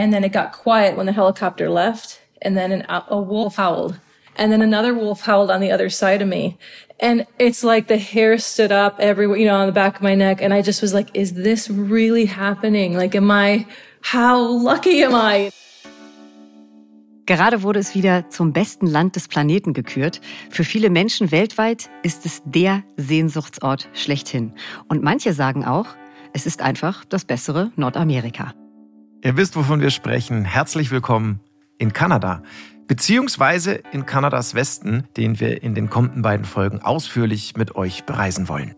And then it got quiet when the helicopter left. And then an, a wolf howled. And then another wolf howled on the other side of me. And it's like the hair stood up everywhere, you know, on the back of my neck. And I just was like, is this really happening? Like, am I, how lucky am I? Gerade wurde es wieder zum besten Land des Planeten gekürt. Für viele Menschen weltweit ist es der Sehnsuchtsort schlechthin. Und manche sagen auch, es ist einfach das bessere Nordamerika. Ihr wisst, wovon wir sprechen. Herzlich willkommen in Kanada. Beziehungsweise in Kanadas Westen, den wir in den kommenden beiden Folgen ausführlich mit euch bereisen wollen.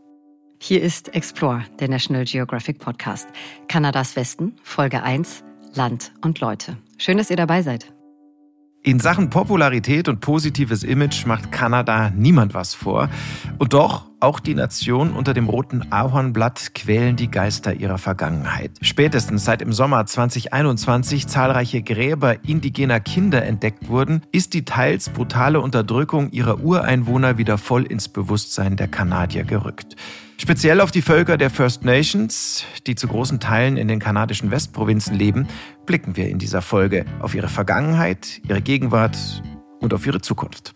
Hier ist Explore, der National Geographic Podcast. Kanadas Westen, Folge 1, Land und Leute. Schön, dass ihr dabei seid. In Sachen Popularität und positives Image macht Kanada niemand was vor. Und doch, auch die Nation unter dem roten Ahornblatt quälen die Geister ihrer Vergangenheit. Spätestens seit im Sommer 2021 zahlreiche Gräber indigener Kinder entdeckt wurden, ist die teils brutale Unterdrückung ihrer Ureinwohner wieder voll ins Bewusstsein der Kanadier gerückt. Speziell auf die Völker der First Nations, die zu großen Teilen in den kanadischen Westprovinzen leben, blicken wir in dieser Folge auf ihre Vergangenheit, ihre Gegenwart und auf ihre Zukunft.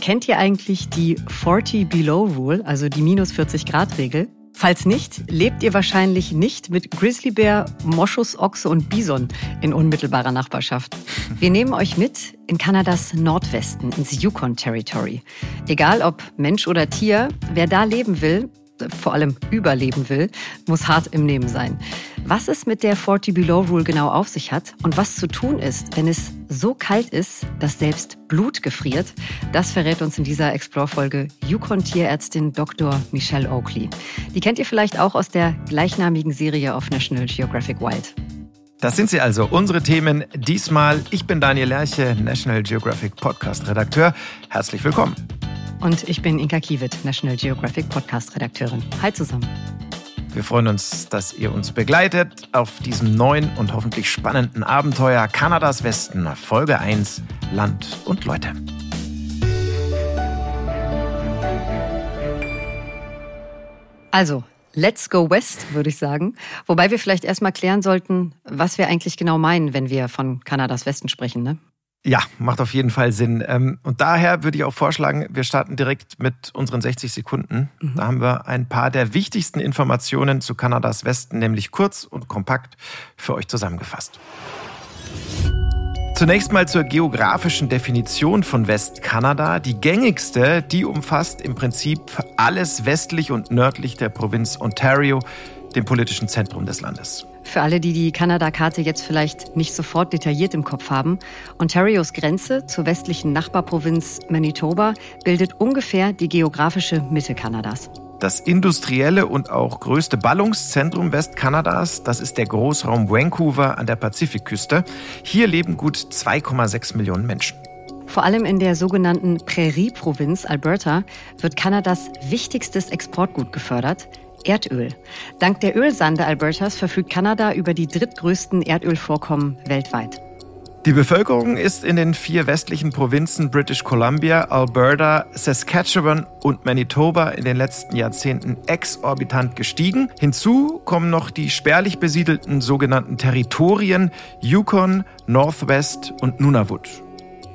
Kennt ihr eigentlich die 40 Below Rule, also die minus 40 Grad Regel? Falls nicht, lebt ihr wahrscheinlich nicht mit Grizzlybär, Moschus, Ochse und Bison in unmittelbarer Nachbarschaft. Wir nehmen euch mit in Kanadas Nordwesten, ins Yukon Territory. Egal ob Mensch oder Tier, wer da leben will, vor allem überleben will, muss hart im Nehmen sein. Was es mit der 40 Below Rule genau auf sich hat und was zu tun ist, wenn es so kalt ist, dass selbst Blut gefriert, das verrät uns in dieser Explore-Folge Yukon-Tierärztin Dr. Michelle Oakley. Die kennt ihr vielleicht auch aus der gleichnamigen Serie auf National Geographic Wild. Das sind sie also, unsere Themen diesmal. Ich bin Daniel Lerche, National Geographic Podcast-Redakteur. Herzlich willkommen. Und ich bin Inka Kiewit, National Geographic Podcast-Redakteurin. Hi zusammen. Wir freuen uns, dass ihr uns begleitet auf diesem neuen und hoffentlich spannenden Abenteuer Kanadas Westen, Folge 1, Land und Leute. Also, let's go west, würde ich sagen. Wobei wir vielleicht erstmal klären sollten, was wir eigentlich genau meinen, wenn wir von Kanadas Westen sprechen, ne? Ja, macht auf jeden Fall Sinn. Ähm, und daher würde ich auch vorschlagen, wir starten direkt mit unseren 60 Sekunden. Mhm. Da haben wir ein paar der wichtigsten Informationen zu Kanadas Westen, nämlich kurz und kompakt für euch zusammengefasst. Zunächst mal zur geografischen Definition von Westkanada. Die gängigste, die umfasst im Prinzip alles westlich und nördlich der Provinz Ontario, dem politischen Zentrum des Landes. Für alle, die die Kanada-Karte jetzt vielleicht nicht sofort detailliert im Kopf haben, Ontarios Grenze zur westlichen Nachbarprovinz Manitoba bildet ungefähr die geografische Mitte Kanadas. Das industrielle und auch größte Ballungszentrum Westkanadas, das ist der Großraum Vancouver an der Pazifikküste. Hier leben gut 2,6 Millionen Menschen. Vor allem in der sogenannten Prärie-Provinz Alberta wird Kanadas wichtigstes Exportgut gefördert, Erdöl. Dank der Ölsande Albertas verfügt Kanada über die drittgrößten Erdölvorkommen weltweit. Die Bevölkerung ist in den vier westlichen Provinzen British Columbia, Alberta, Saskatchewan und Manitoba in den letzten Jahrzehnten exorbitant gestiegen. Hinzu kommen noch die spärlich besiedelten sogenannten Territorien Yukon, Northwest und Nunavut.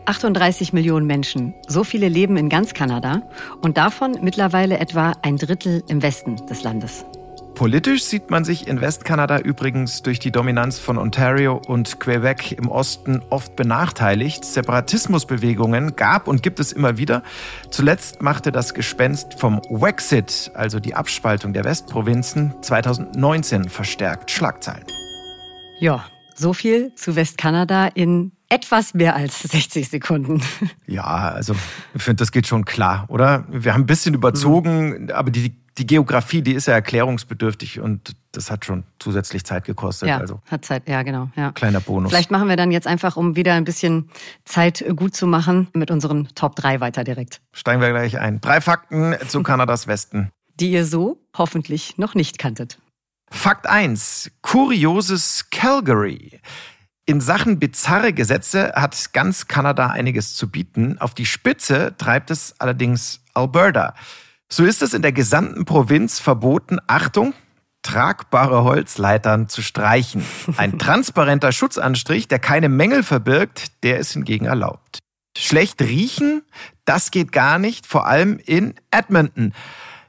38 Millionen Menschen. So viele leben in ganz Kanada und davon mittlerweile etwa ein Drittel im Westen des Landes. Politisch sieht man sich in Westkanada übrigens durch die Dominanz von Ontario und Quebec im Osten oft benachteiligt. Separatismusbewegungen gab und gibt es immer wieder. Zuletzt machte das Gespenst vom Wexit, also die Abspaltung der Westprovinzen, 2019 verstärkt Schlagzeilen. Ja, so viel zu Westkanada in etwas mehr als 60 Sekunden. Ja, also ich finde, das geht schon klar, oder? Wir haben ein bisschen überzogen, mhm. aber die, die Geografie, die ist ja erklärungsbedürftig und das hat schon zusätzlich Zeit gekostet. Ja, also hat Zeit, ja genau. Ja. Kleiner Bonus. Vielleicht machen wir dann jetzt einfach, um wieder ein bisschen Zeit gut zu machen, mit unseren Top 3 weiter direkt. Steigen wir gleich ein. Drei Fakten zu Kanadas Westen. Die ihr so hoffentlich noch nicht kanntet. Fakt 1. Kurioses Calgary. In Sachen bizarre Gesetze hat ganz Kanada einiges zu bieten. Auf die Spitze treibt es allerdings Alberta. So ist es in der gesamten Provinz verboten, Achtung, tragbare Holzleitern zu streichen. Ein transparenter Schutzanstrich, der keine Mängel verbirgt, der ist hingegen erlaubt. Schlecht riechen, das geht gar nicht, vor allem in Edmonton,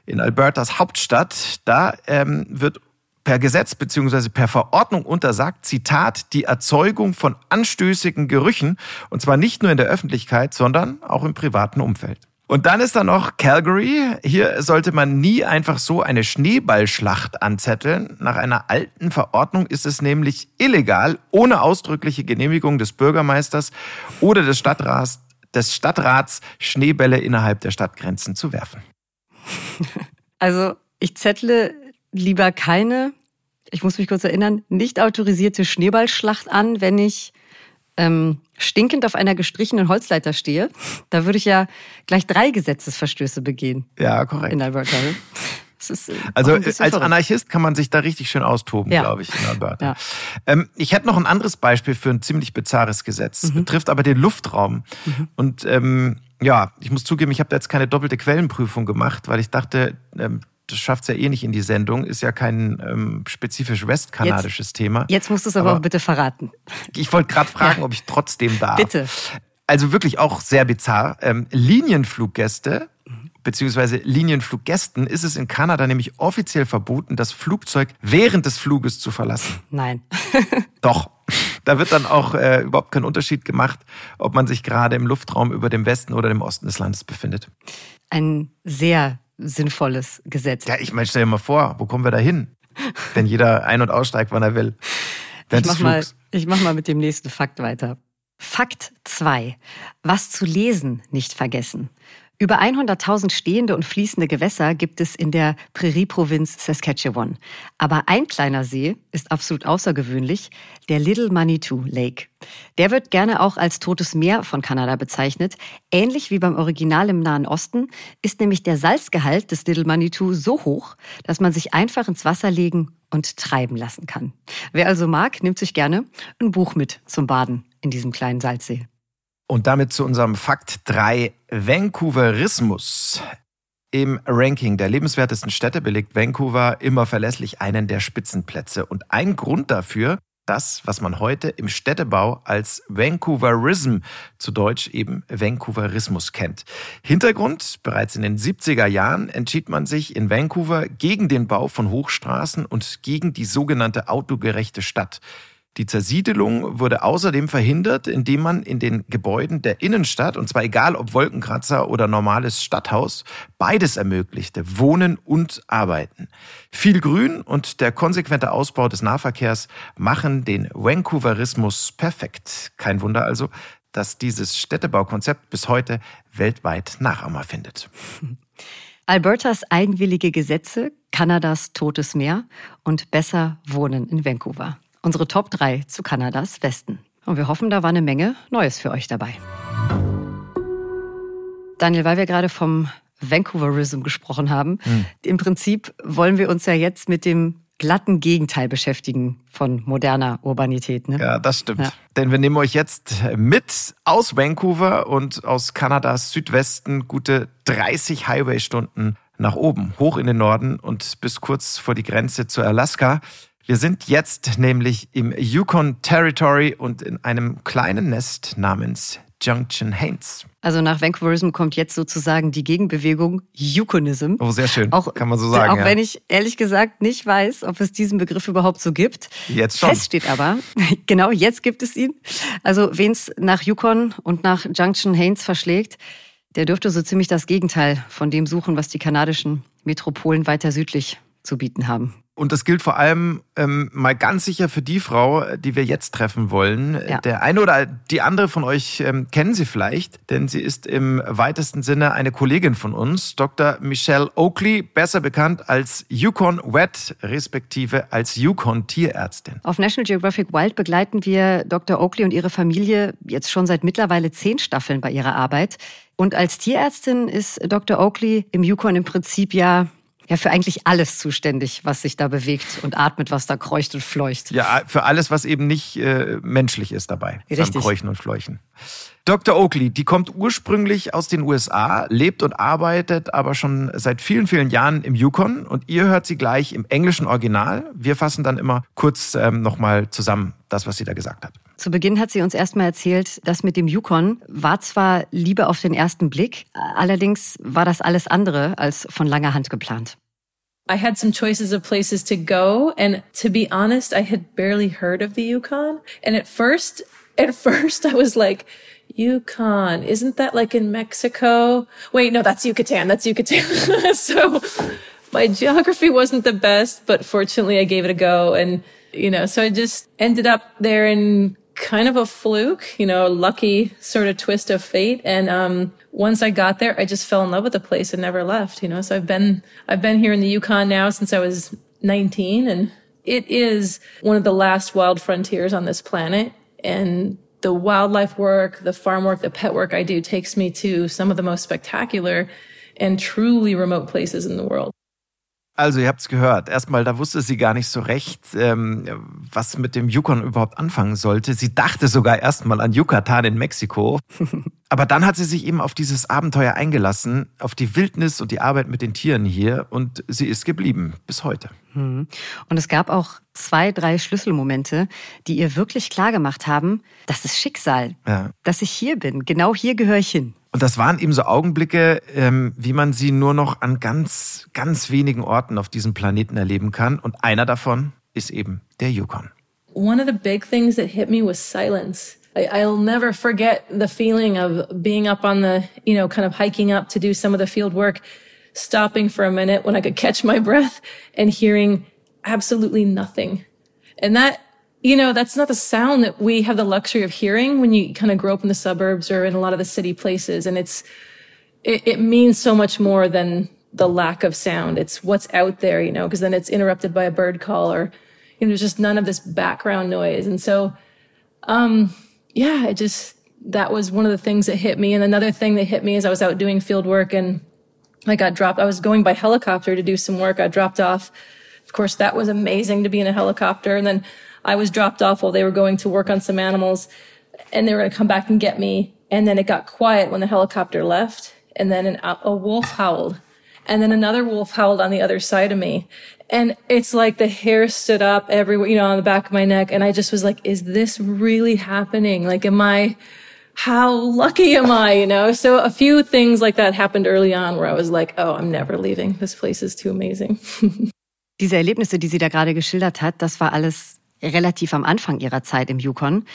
in Albertas Hauptstadt. Da ähm, wird per Gesetz beziehungsweise per Verordnung untersagt, Zitat, die Erzeugung von anstößigen Gerüchen, und zwar nicht nur in der Öffentlichkeit, sondern auch im privaten Umfeld. Und dann ist da noch Calgary. Hier sollte man nie einfach so eine Schneeballschlacht anzetteln. Nach einer alten Verordnung ist es nämlich illegal, ohne ausdrückliche Genehmigung des Bürgermeisters oder des Stadtrats, des Stadtrats Schneebälle innerhalb der Stadtgrenzen zu werfen. Also ich zettle lieber keine, ich muss mich kurz erinnern, nicht autorisierte Schneeballschlacht an, wenn ich ähm, stinkend auf einer gestrichenen Holzleiter stehe, da würde ich ja gleich drei Gesetzesverstöße begehen. Ja, korrekt. In Alberta. Äh, also als verrückt. Anarchist kann man sich da richtig schön austoben, ja. glaube ich, in Alberta. Ja. Ähm, ich hätte noch ein anderes Beispiel für ein ziemlich bizarres Gesetz. Mhm. Betrifft aber den Luftraum. Mhm. Und ähm, ja, ich muss zugeben, ich habe da jetzt keine doppelte Quellenprüfung gemacht, weil ich dachte, ähm, das schafft es ja eh nicht in die Sendung, ist ja kein ähm, spezifisch westkanadisches jetzt, Thema. Jetzt musst du es aber, aber, auch bitte verraten. Ich wollte gerade fragen, ja. ob ich trotzdem darf. Bitte. Also wirklich auch sehr bizarr. Ähm, Linienfluggäste beziehungsweise Linienfluggästen ist es in Kanada nämlich offiziell verboten, das Flugzeug während des Fluges zu verlassen. Nein. Doch. Da wird dann auch äh, überhaupt kein Unterschied gemacht, ob man sich gerade im Luftraum über dem Westen oder dem Osten des Landes befindet. Ein sehr sinnvolles Gesetz. Ja, ich meine, stell dir mal vor, wo kommen wir da hin? Wenn jeder ein- und aussteigt, wann er will. Ich mach, mal, ich mach mal mit dem nächsten Fakt weiter. Fakt 2. Was zu lesen nicht vergessen. Über 100.000 stehende und fließende Gewässer gibt es in der Prärie-Provinz Saskatchewan. Aber ein kleiner See ist absolut außergewöhnlich, der Little Manitou Lake. Der wird gerne auch als Totes Meer von Kanada bezeichnet. Ähnlich wie beim Original im Nahen Osten ist nämlich der Salzgehalt des Little Manitou so hoch, dass man sich einfach ins Wasser legen und treiben lassen kann. Wer also mag, nimmt sich gerne ein Buch mit zum Baden in diesem kleinen Salzsee. Und damit zu unserem Fakt 3, Vancouverismus. Im Ranking der lebenswertesten Städte belegt Vancouver immer verlässlich einen der Spitzenplätze. Und ein Grund dafür, das, was man heute im Städtebau als Vancouverism, zu Deutsch eben Vancouverismus kennt. Hintergrund, bereits in den 70er Jahren entschied man sich in Vancouver gegen den Bau von Hochstraßen und gegen die sogenannte autogerechte Stadt. Die Zersiedelung wurde außerdem verhindert, indem man in den Gebäuden der Innenstadt, und zwar egal ob Wolkenkratzer oder normales Stadthaus, beides ermöglichte, Wohnen und Arbeiten. Viel Grün und der konsequente Ausbau des Nahverkehrs machen den Vancouverismus perfekt. Kein Wunder also, dass dieses Städtebaukonzept bis heute weltweit Nachahmer findet. Albertas eigenwillige Gesetze, Kanadas totes Meer und besser Wohnen in Vancouver. Unsere Top 3 zu Kanadas Westen. Und wir hoffen, da war eine Menge Neues für euch dabei. Daniel, weil wir gerade vom Vancouverism gesprochen haben, hm. im Prinzip wollen wir uns ja jetzt mit dem glatten Gegenteil beschäftigen von moderner Urbanität. Ne? Ja, das stimmt. Ja. Denn wir nehmen euch jetzt mit aus Vancouver und aus Kanadas Südwesten gute 30 Highway-Stunden nach oben, hoch in den Norden und bis kurz vor die Grenze zu Alaska. Wir sind jetzt nämlich im Yukon Territory und in einem kleinen Nest namens Junction Haines. Also nach Vancouverism kommt jetzt sozusagen die Gegenbewegung Yukonism. Oh, sehr schön. Auch, kann man so sagen. Auch ja. wenn ich ehrlich gesagt nicht weiß, ob es diesen Begriff überhaupt so gibt. Jetzt schon. Fest steht aber, genau, jetzt gibt es ihn. Also wen es nach Yukon und nach Junction Haines verschlägt, der dürfte so ziemlich das Gegenteil von dem suchen, was die kanadischen Metropolen weiter südlich zu bieten haben. Und das gilt vor allem ähm, mal ganz sicher für die Frau, die wir jetzt treffen wollen. Ja. Der eine oder die andere von euch ähm, kennen sie vielleicht, denn sie ist im weitesten Sinne eine Kollegin von uns, Dr. Michelle Oakley, besser bekannt als Yukon Wet, respektive als Yukon Tierärztin. Auf National Geographic Wild begleiten wir Dr. Oakley und ihre Familie jetzt schon seit mittlerweile zehn Staffeln bei ihrer Arbeit. Und als Tierärztin ist Dr. Oakley im Yukon im Prinzip ja ja für eigentlich alles zuständig, was sich da bewegt und atmet, was da kreucht und fleucht. Ja, für alles, was eben nicht äh, menschlich ist dabei. Richtig. Beim Keuchen und Fleuchen. Dr. Oakley, die kommt ursprünglich aus den USA, lebt und arbeitet aber schon seit vielen, vielen Jahren im Yukon und ihr hört sie gleich im englischen Original. Wir fassen dann immer kurz ähm, nochmal zusammen das, was sie da gesagt hat. Zu Beginn hat sie uns erstmal erzählt, das mit dem Yukon war zwar Liebe auf den ersten Blick, allerdings war das alles andere als von langer Hand geplant. I had some choices of places to go. And to be honest, I had barely heard of the Yukon. And at first, at first I was like, Yukon, isn't that like in Mexico? Wait, no, that's Yucatan. That's Yucatan. so my geography wasn't the best, but fortunately I gave it a go. And, you know, so I just ended up there in kind of a fluke, you know, lucky sort of twist of fate. And, um, once I got there, I just fell in love with the place and never left, you know, so I've been, I've been here in the Yukon now since I was 19 and it is one of the last wild frontiers on this planet. And the wildlife work, the farm work, the pet work I do takes me to some of the most spectacular and truly remote places in the world. Also, ihr habt's gehört. Erstmal, da wusste sie gar nicht so recht, ähm, was mit dem Yukon überhaupt anfangen sollte. Sie dachte sogar erstmal an Yucatan in Mexiko. Aber dann hat sie sich eben auf dieses Abenteuer eingelassen, auf die Wildnis und die Arbeit mit den Tieren hier und sie ist geblieben bis heute. Mhm. Und es gab auch zwei, drei Schlüsselmomente, die ihr wirklich klar gemacht haben, das ist Schicksal, Ja. dass ich hier bin. Genau hier gehöre ich hin. Und das waren eben so Augenblicke, ähm, wie man sie nur noch an ganz, ganz wenigen Orten auf diesem Planeten erleben kann. Und einer davon ist eben der Yukon. One of the big things that hit me was silence. I'll never forget the feeling of being up on the, you know, kind of hiking up to do some of the field work, stopping for a minute when I could catch my breath and hearing absolutely nothing. And that, you know, that's not the sound that we have the luxury of hearing when you kind of grow up in the suburbs or in a lot of the city places. And it's, it, it means so much more than the lack of sound. It's what's out there, you know, because then it's interrupted by a bird call or, you know, there's just none of this background noise. And so, um, yeah, it just, that was one of the things that hit me. And another thing that hit me is I was out doing field work and I got dropped. I was going by helicopter to do some work. I dropped off. Of course, that was amazing to be in a helicopter. And then I was dropped off while they were going to work on some animals and they were going to come back and get me. And then it got quiet when the helicopter left. And then an, a wolf howled. And then another wolf howled on the other side of me. And it's like the hair stood up everywhere, you know, on the back of my neck. And I just was like, is this really happening? Like, am I, how lucky am I, you know? So a few things like that happened early on where I was like, oh, I'm never leaving. This place is too amazing. Diese Erlebnisse, die sie da gerade geschildert hat, das war alles relativ am Anfang ihrer Zeit im Yukon.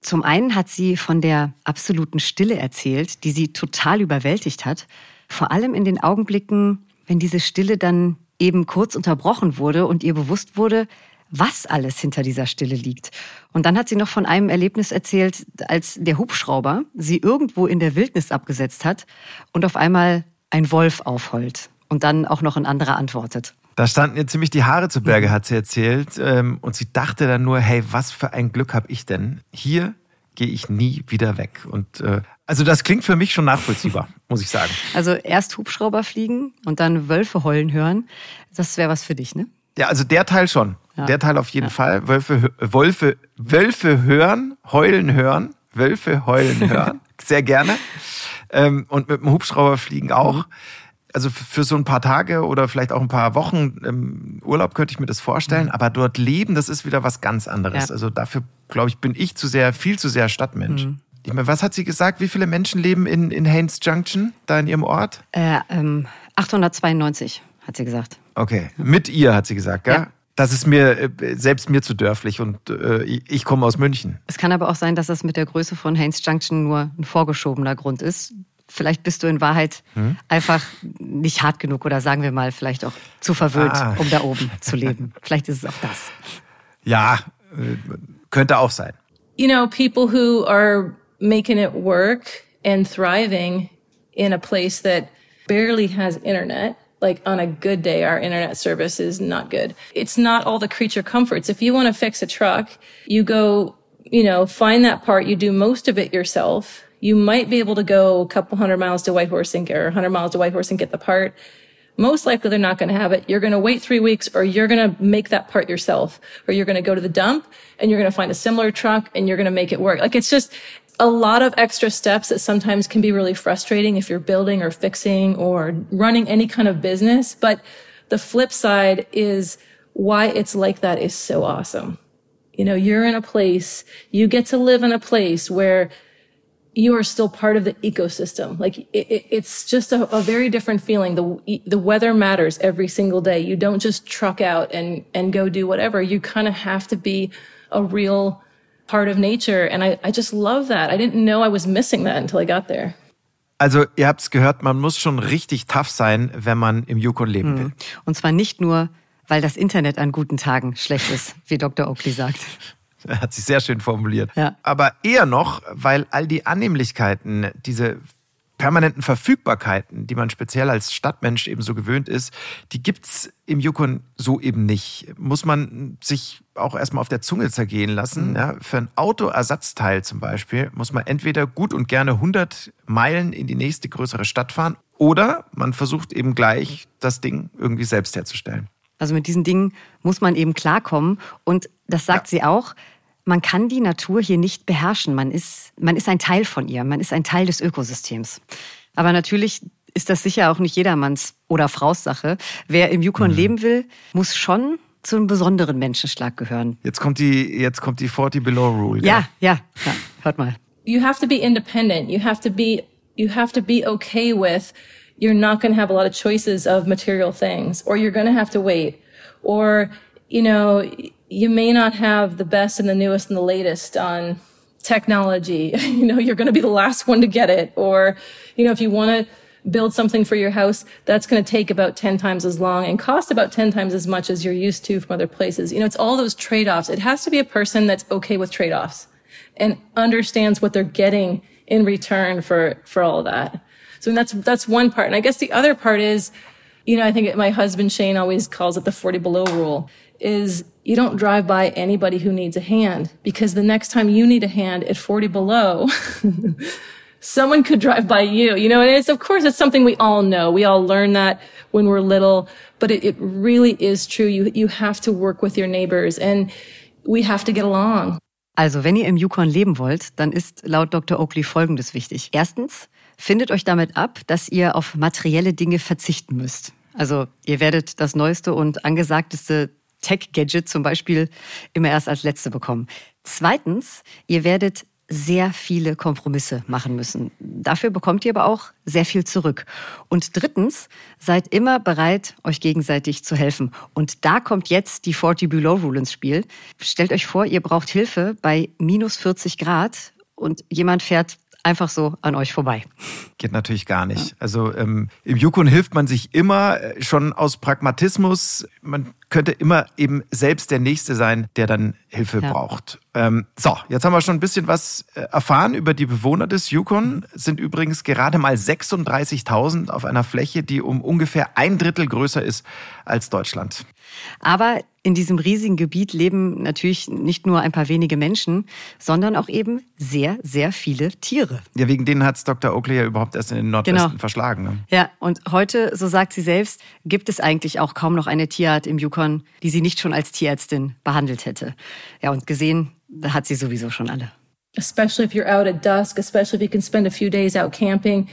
Zum einen hat sie von der absoluten Stille erzählt, die sie total überwältigt hat. Vor allem in den Augenblicken, wenn diese Stille dann eben kurz unterbrochen wurde und ihr bewusst wurde, was alles hinter dieser Stille liegt. Und dann hat sie noch von einem Erlebnis erzählt, als der Hubschrauber sie irgendwo in der Wildnis abgesetzt hat und auf einmal ein Wolf aufheult und dann auch noch ein anderer antwortet. Da standen ihr ziemlich die Haare zu Berge, hat sie erzählt. Ähm, Und sie dachte dann nur, hey, was für ein Glück habe ich denn? Hier gehe ich nie wieder weg. Und äh, also das klingt für mich schon nachvollziehbar, muss ich sagen. Also erst Hubschrauber fliegen und dann Wölfe heulen hören. Das wäre was für dich, ne? Ja, also der Teil schon. Ja. Der Teil auf jeden Fall. Wölfe, Wölfe, Wölfe hören, heulen hören, Wölfe heulen hören. Sehr gerne. Ähm, und mit dem Hubschrauber fliegen auch. Also für so ein paar Tage oder vielleicht auch ein paar Wochen ähm, Urlaub könnte ich mir das vorstellen. Aber dort leben, das ist wieder was ganz anderes. Ja. Also dafür, glaube ich, bin ich zu sehr, viel zu sehr Stadtmensch. Ich meine, was hat sie gesagt? Wie viele Menschen leben in, in Haynes Junction, da in ihrem Ort? Äh, ähm, 892, hat sie gesagt. Okay, mit ihr hat sie gesagt, gell? Ja. Das ist mir äh, selbst mir zu dörflich und äh, ich, ich komme aus München. Es kann aber auch sein, dass das mit der Größe von Haynes Junction nur ein vorgeschobener Grund ist. Vielleicht bist du in Wahrheit einfach nicht hart genug oder sagen wir mal vielleicht auch zu verwöhnt, Ah. um da oben zu leben. Vielleicht ist es auch das. Ja, äh, könnte auch sein. you know, people who are making it work and thriving in a place that barely has internet. Like on a good day, our internet service is not good. It's not all the creature comforts. If you want to fix a truck, you go, you know, find that part. You do most of it yourself. You might be able to go a couple hundred miles to Whitehorse and get, or 100 miles to Whitehorse and get the part. most likely they're not going to have it. You're going to wait three weeks or you're going to make that part yourself or you're going to go to the dump and you're going to find a similar truck and you're going to make it work. Like it's just a lot of extra steps that sometimes can be really frustrating if you're building or fixing or running any kind of business. But the flip side is why it's like that is so awesome. You know, you're in a place, you get to live in a place where you are still part of the ecosystem. Like it, it, it's just a, a, very different feeling. The the weather matters every single day. You don't just truck out and and go do whatever. You kind of have to be a real part of nature. And I, I just love that. I didn't know I was missing that until I got there. Also, ihr habt's gehört, man muss schon richtig tough sein, wenn man im Yukon leben mhm. will. Und zwar nicht nur, weil das Internet an guten Tagen schlecht ist, wie Dr. Oakley sagt. Er hat sich sehr schön formuliert. Ja. Aber eher noch, weil all die Annehmlichkeiten, diese permanenten Verfügbarkeiten, die man speziell als Stadtmensch eben so gewöhnt ist, die gibt's im Yukon so eben nicht. Muss man sich auch erstmal auf der Zunge zergehen lassen. Mhm. Ja, für ein Autoersatzteil zum Beispiel muss man entweder gut und gerne 100 Meilen in die nächste größere Stadt fahren oder man versucht eben gleich das Ding irgendwie selbst herzustellen. Also mit diesen Dingen muss man eben klarkommen. Und das sagt ja. sie auch. Man kann die Natur hier nicht beherrschen. Man ist, man ist ein Teil von ihr. Man ist ein Teil des Ökosystems. Aber natürlich ist das sicher auch nicht jedermanns oder Fraus Sache. Wer im Yukon mhm. leben will, muss schon zu einem besonderen Menschenschlag gehören. Jetzt kommt die, jetzt kommt die 40 Below Rule. Ja, ja, ja, hört mal. You have to be independent. You have to be, you have to be okay with you're not going to have a lot of choices of material things, or you're going to have to wait, or, you know, you may not have the best and the newest and the latest on technology. you know, you're going to be the last one to get it. Or, you know, if you want to build something for your house, that's going to take about 10 times as long and cost about 10 times as much as you're used to from other places. You know, it's all those trade-offs. It has to be a person that's okay with trade-offs and understands what they're getting in return for, for all of that. So that's, that's one part. And I guess the other part is, you know, I think my husband Shane always calls it the 40 below rule is you don't drive by anybody who needs a hand because the next time you need a hand at 40 below, someone could drive by you, you know, and it's, of course, it's something we all know. We all learn that when we're little, but it, it really is true. You, you have to work with your neighbors and we have to get along. Also, wenn ihr im Yukon leben wollt, dann ist laut Dr. Oakley Folgendes wichtig. Erstens, findet euch damit ab, dass ihr auf materielle Dinge verzichten müsst. Also ihr werdet das neueste und angesagteste Tech-Gadget zum Beispiel immer erst als letzte bekommen. Zweitens, ihr werdet sehr viele Kompromisse machen müssen. Dafür bekommt ihr aber auch sehr viel zurück. Und drittens, seid immer bereit, euch gegenseitig zu helfen. Und da kommt jetzt die 40 Below Rule ins Spiel. Stellt euch vor, ihr braucht Hilfe bei minus 40 Grad und jemand fährt einfach so an euch vorbei. Geht natürlich gar nicht. Ja. Also ähm, im Yukon hilft man sich immer äh, schon aus Pragmatismus. Man könnte immer eben selbst der Nächste sein, der dann Hilfe ja. braucht. Ähm, so, jetzt haben wir schon ein bisschen was äh, erfahren über die Bewohner des Yukon. Sind übrigens gerade mal 36.000 auf einer Fläche, die um ungefähr ein Drittel größer ist als Deutschland. Aber in diesem riesigen Gebiet leben natürlich nicht nur ein paar wenige Menschen, sondern auch eben sehr, sehr viele Tiere. Ja, wegen denen hat es Dr. Oakley ja überhaupt erst in den Nordwesten genau. verschlagen. Ne? Ja, und heute, so sagt sie selbst, gibt es eigentlich auch kaum noch eine Tierart im Yukon, die sie nicht schon als Tierärztin behandelt hätte. Ja, und gesehen hat sie sowieso schon alle. Especially if you're out at dusk, especially if you can spend a few days out camping,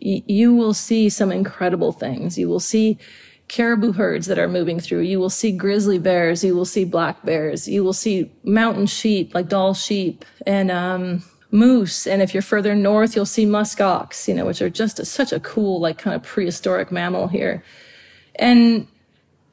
you will see some incredible things. You will see caribou herds that are moving through. You will see grizzly bears. You will see black bears. You will see mountain sheep, like Dall sheep and, um, moose. And if you're further north, you'll see musk ox, you know, which are just a, such a cool, like kind of prehistoric mammal here. And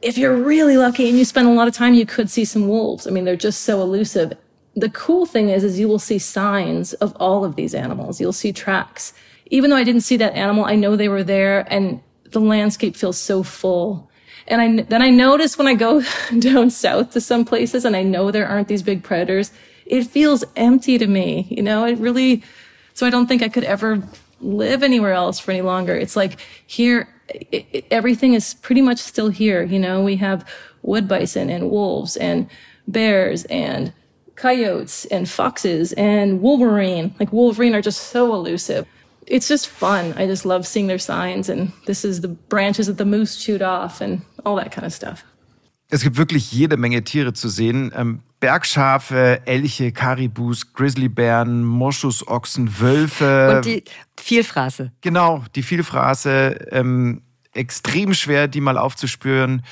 if you're really lucky and you spend a lot of time, you could see some wolves. I mean, they're just so elusive. The cool thing is, is you will see signs of all of these animals. You'll see tracks. Even though I didn't see that animal, I know they were there and the landscape feels so full. And I, then I notice when I go down south to some places and I know there aren't these big predators, it feels empty to me. You know, it really, so I don't think I could ever live anywhere else for any longer. It's like here, it, it, everything is pretty much still here. You know, we have wood bison and wolves and bears and coyotes and foxes and wolverine. Like wolverine are just so elusive it's just fun. I just love seeing their signs and this is the branches that the moose chewed off and all that kind of stuff. Es gibt wirklich jede Menge Tiere zu sehen. Ähm, Bergschafe, Elche, Karibus, Grizzlybären, Moschusochsen, Wölfe. Und die Vielfraße. Genau, die Vielfraße. Ähm, extrem schwer, die mal aufzuspüren.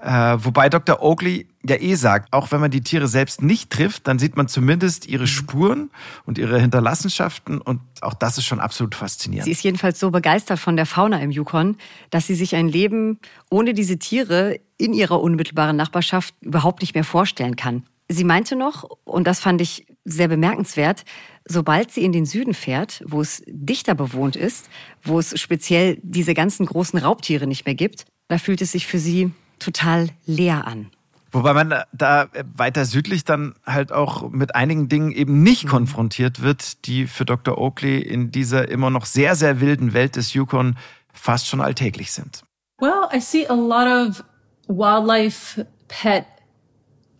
Äh, wobei Dr. Oakley ja eh sagt, auch wenn man die Tiere selbst nicht trifft, dann sieht man zumindest ihre Spuren und ihre Hinterlassenschaften und auch das ist schon absolut faszinierend. Sie ist jedenfalls so begeistert von der Fauna im Yukon, dass sie sich ein Leben ohne diese Tiere in ihrer unmittelbaren Nachbarschaft überhaupt nicht mehr vorstellen kann. Sie meinte noch, und das fand ich sehr bemerkenswert, sobald sie in den Süden fährt, wo es dichter bewohnt ist, wo es speziell diese ganzen großen Raubtiere nicht mehr gibt, da fühlt es sich für sie total leer an. Wobei man da weiter südlich dann halt auch mit einigen Dingen eben nicht konfrontiert wird, die für Dr. Oakley in dieser immer noch sehr, sehr wilden Welt des Yukon fast schon alltäglich sind. Well, I see a lot of wildlife pet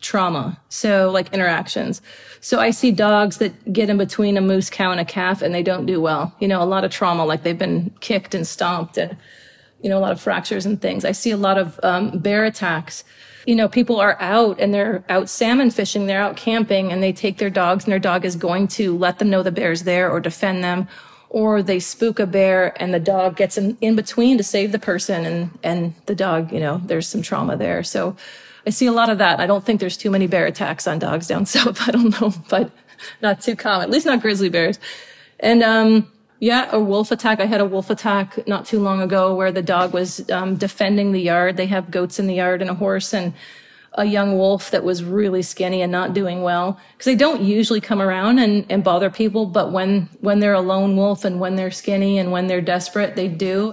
trauma. So like interactions. So I see dogs that get in between a moose cow and a calf and they don't do well. You know, a lot of trauma, like they've been kicked and stomped and you know, a lot of fractures and things. I see a lot of um, bear attacks. You know, people are out and they're out salmon fishing, they're out camping and they take their dogs and their dog is going to let them know the bear's there or defend them. Or they spook a bear and the dog gets in, in between to save the person and, and the dog, you know, there's some trauma there. So I see a lot of that. I don't think there's too many bear attacks on dogs down south. I don't know, but not too common, at least not grizzly bears. And, um, yeah, a wolf attack. I had a wolf attack not too long ago where the dog was um, defending the yard. They have goats in the yard and a horse and a young wolf that was really skinny and not doing well because they don't usually come around and, and bother people. But when, when they're a lone wolf and when they're skinny and when they're desperate, they do.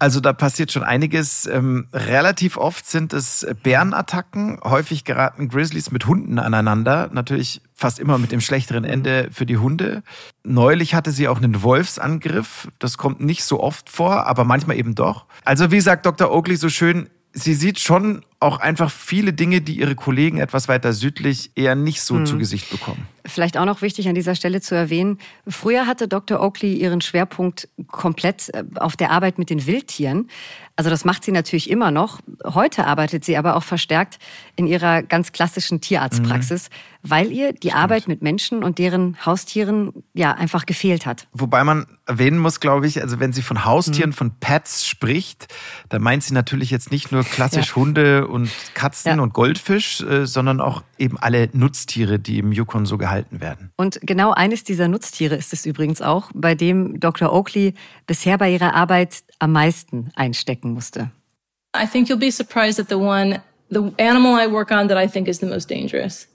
Also da passiert schon einiges. Ähm, relativ oft sind es Bärenattacken. Häufig geraten Grizzlies mit Hunden aneinander. Natürlich fast immer mit dem schlechteren Ende für die Hunde. Neulich hatte sie auch einen Wolfsangriff. Das kommt nicht so oft vor, aber manchmal eben doch. Also wie sagt Dr. Oakley so schön, sie sieht schon auch einfach viele Dinge, die ihre Kollegen etwas weiter südlich eher nicht so hm. zu Gesicht bekommen. Vielleicht auch noch wichtig an dieser Stelle zu erwähnen, früher hatte Dr. Oakley ihren Schwerpunkt komplett äh, auf der Arbeit mit den Wildtieren. Also das macht sie natürlich immer noch. Heute arbeitet sie aber auch verstärkt in ihrer ganz klassischen Tierarztpraxis, mhm. weil ihr die Stimmt. Arbeit mit Menschen und deren Haustieren ja einfach gefehlt hat. Wobei man erwähnen muss, glaube ich, also wenn sie von Haustieren, mhm. von Pets spricht, dann meint sie natürlich jetzt nicht nur klassisch ja. Hunde und Katzen ja. und Goldfisch, äh, sondern auch eben alle Nutztiere, die im Yukon so gehalten werden. Und genau eines dieser Nutztiere ist es übrigens auch, bei dem Dr. Oakley bisher bei ihrer Arbeit am meisten einstecken musste? I think you'll be surprised at the one, the animal I work on that I think is the most dangerous.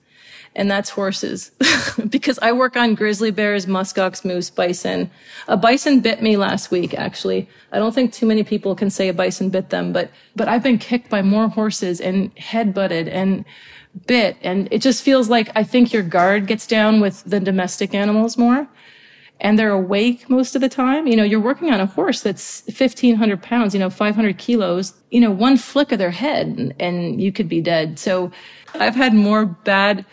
And that's horses. because I work on grizzly bears, muskox, moose, bison. A bison bit me last week, actually. I don't think too many people can say a bison bit them, but, but I've been kicked by more horses and head butted and bit. And it just feels like I think your guard gets down with the domestic animals more and they're awake most of the time. You know, you're working on a horse that's 1500 pounds, you know, 500 kilos, you know, one flick of their head and, you could be dead. So I've had more bad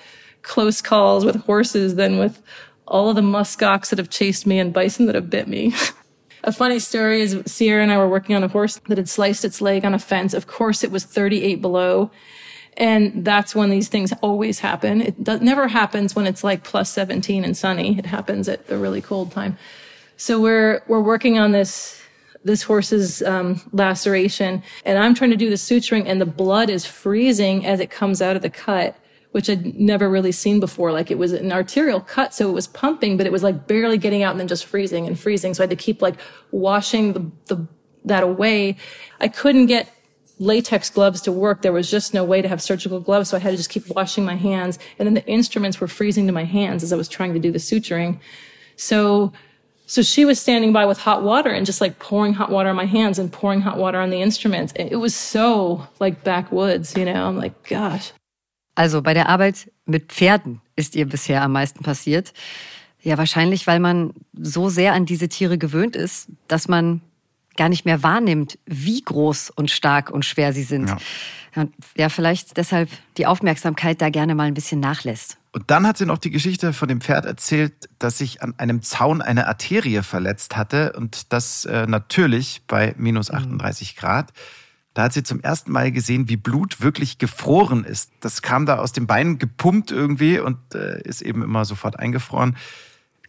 close calls with horses than with all of the muskox that have chased me and bison that have bit me. a funny story is Sierra and I were working on a horse that had sliced its leg on a fence. Of course, it was 38 below and that's when these things always happen. It never happens when it's like plus 17 and sunny. It happens at the really cold time. So we're, we're working on this, this horse's um, laceration and I'm trying to do the suturing and the blood is freezing as it comes out of the cut, which I'd never really seen before. Like it was an arterial cut. So it was pumping, but it was like barely getting out and then just freezing and freezing. So I had to keep like washing the, the, that away. I couldn't get latex gloves to work. There was just no way to have surgical gloves. So I had to just keep washing my hands. And then the instruments were freezing to my hands as I was trying to do the suturing. So, so she was standing by with hot water and just like pouring hot water on my hands and pouring hot water on the instruments. It was so like backwoods, you know, I'm like, gosh. Also bei der Arbeit mit Pferden ist ihr bisher am meisten passiert. Ja, wahrscheinlich, weil man so sehr an diese Tiere gewöhnt ist, dass man gar nicht mehr wahrnimmt, wie groß und stark und schwer sie sind. Ja. Und ja, vielleicht deshalb die Aufmerksamkeit da gerne mal ein bisschen nachlässt. Und dann hat sie noch die Geschichte von dem Pferd erzählt, das sich an einem Zaun eine Arterie verletzt hatte und das äh, natürlich bei minus 38 mhm. Grad. Da hat sie zum ersten Mal gesehen, wie Blut wirklich gefroren ist. Das kam da aus den Beinen gepumpt irgendwie und äh, ist eben immer sofort eingefroren.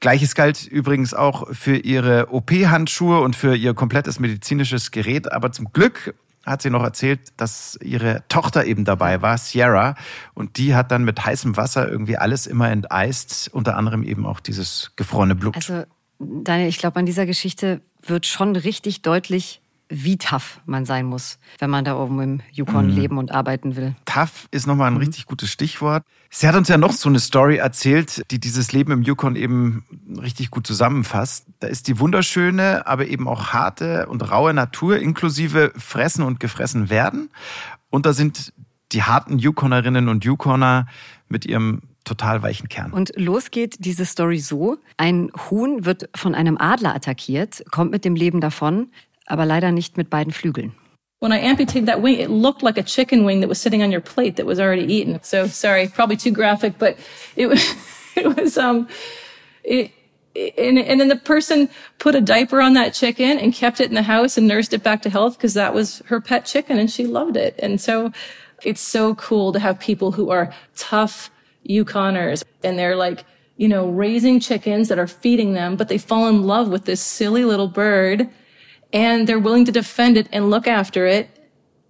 Gleiches galt übrigens auch für ihre OP-Handschuhe und für ihr komplettes medizinisches Gerät. Aber zum Glück hat sie noch erzählt, dass ihre Tochter eben dabei war, Sierra. Und die hat dann mit heißem Wasser irgendwie alles immer enteist, unter anderem eben auch dieses gefrorene Blut. Also, Daniel, ich glaube, an dieser Geschichte wird schon richtig deutlich, wie tough man sein muss, wenn man da oben im Yukon mhm. leben und arbeiten will. Tough ist nochmal ein mhm. richtig gutes Stichwort. Sie hat uns ja noch so eine Story erzählt, die dieses Leben im Yukon eben richtig gut zusammenfasst. Da ist die wunderschöne, aber eben auch harte und raue Natur inklusive Fressen und gefressen werden. Und da sind die harten Yukonerinnen und Yukoner mit ihrem total weichen Kern. Und los geht diese Story so. Ein Huhn wird von einem Adler attackiert, kommt mit dem Leben davon aber leider nicht mit beiden Flügeln. When I amputated that wing, it looked like a chicken wing that was sitting on your plate that was already eaten. So sorry, probably too graphic, but it was, it was, um, it, and, and then the person put a diaper on that chicken and kept it in the house and nursed it back to health because that was her pet chicken and she loved it. And so it's so cool to have people who are tough Yukoners and they're like, you know, raising chickens that are feeding them, but they fall in love with this silly little bird and they're willing to defend it and look after it,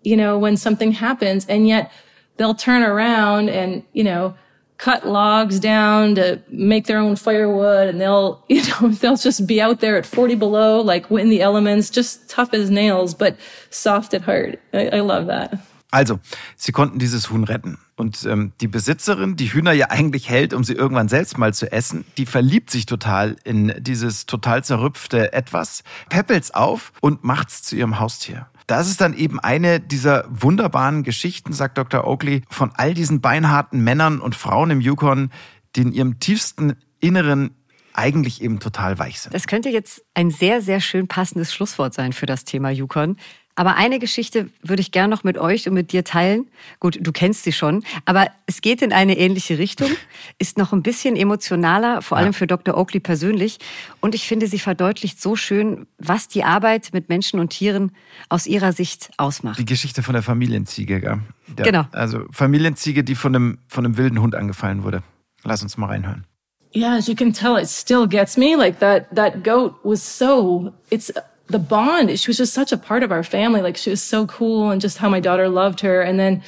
you know, when something happens. And yet they'll turn around and, you know, cut logs down to make their own firewood and they'll, you know, they'll just be out there at 40 below, like in the elements, just tough as nails, but soft at heart. I, I love that. Also, sie konnten dieses Huhn retten. Und ähm, die Besitzerin, die Hühner ja eigentlich hält, um sie irgendwann selbst mal zu essen, die verliebt sich total in dieses total zerrüpfte Etwas, peppelt's auf und macht's zu ihrem Haustier. Das ist dann eben eine dieser wunderbaren Geschichten, sagt Dr. Oakley, von all diesen beinharten Männern und Frauen im Yukon, die in ihrem tiefsten Inneren eigentlich eben total weich sind. Das könnte jetzt ein sehr, sehr schön passendes Schlusswort sein für das Thema Yukon. Aber eine Geschichte würde ich gerne noch mit euch und mit dir teilen. Gut, du kennst sie schon, aber es geht in eine ähnliche Richtung, ist noch ein bisschen emotionaler, vor allem ja. für Dr. Oakley persönlich. Und ich finde, sie verdeutlicht so schön, was die Arbeit mit Menschen und Tieren aus ihrer Sicht ausmacht. Die Geschichte von der Familienziege, gell? Ja, genau. Also Familienziege, die von einem, von einem wilden Hund angefallen wurde. Lass uns mal reinhören. Yeah, as you can tell, it still gets me. Like that, that goat was so, it's the bond. She was just such a part of our family. Like she was so cool and just how my daughter loved her. And then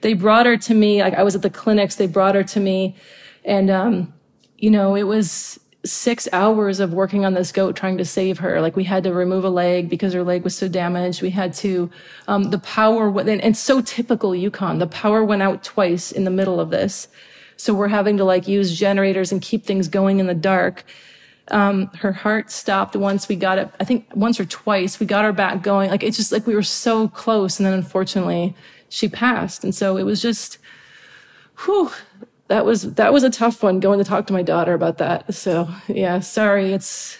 they brought her to me. Like I was at the clinics. They brought her to me and, um, you know, it was six hours of working on this goat trying to save her. Like we had to remove a leg because her leg was so damaged. We had to, um, the power, went, and, and so typical Yukon, the power went out twice in the middle of this. So we're having to like use generators and keep things going in the dark. Um, her heart stopped once we got it. I think once or twice we got her back going. Like it's just like we were so close. And then unfortunately she passed. And so it was just, whew, that was, that was a tough one going to talk to my daughter about that. So yeah, sorry. It's,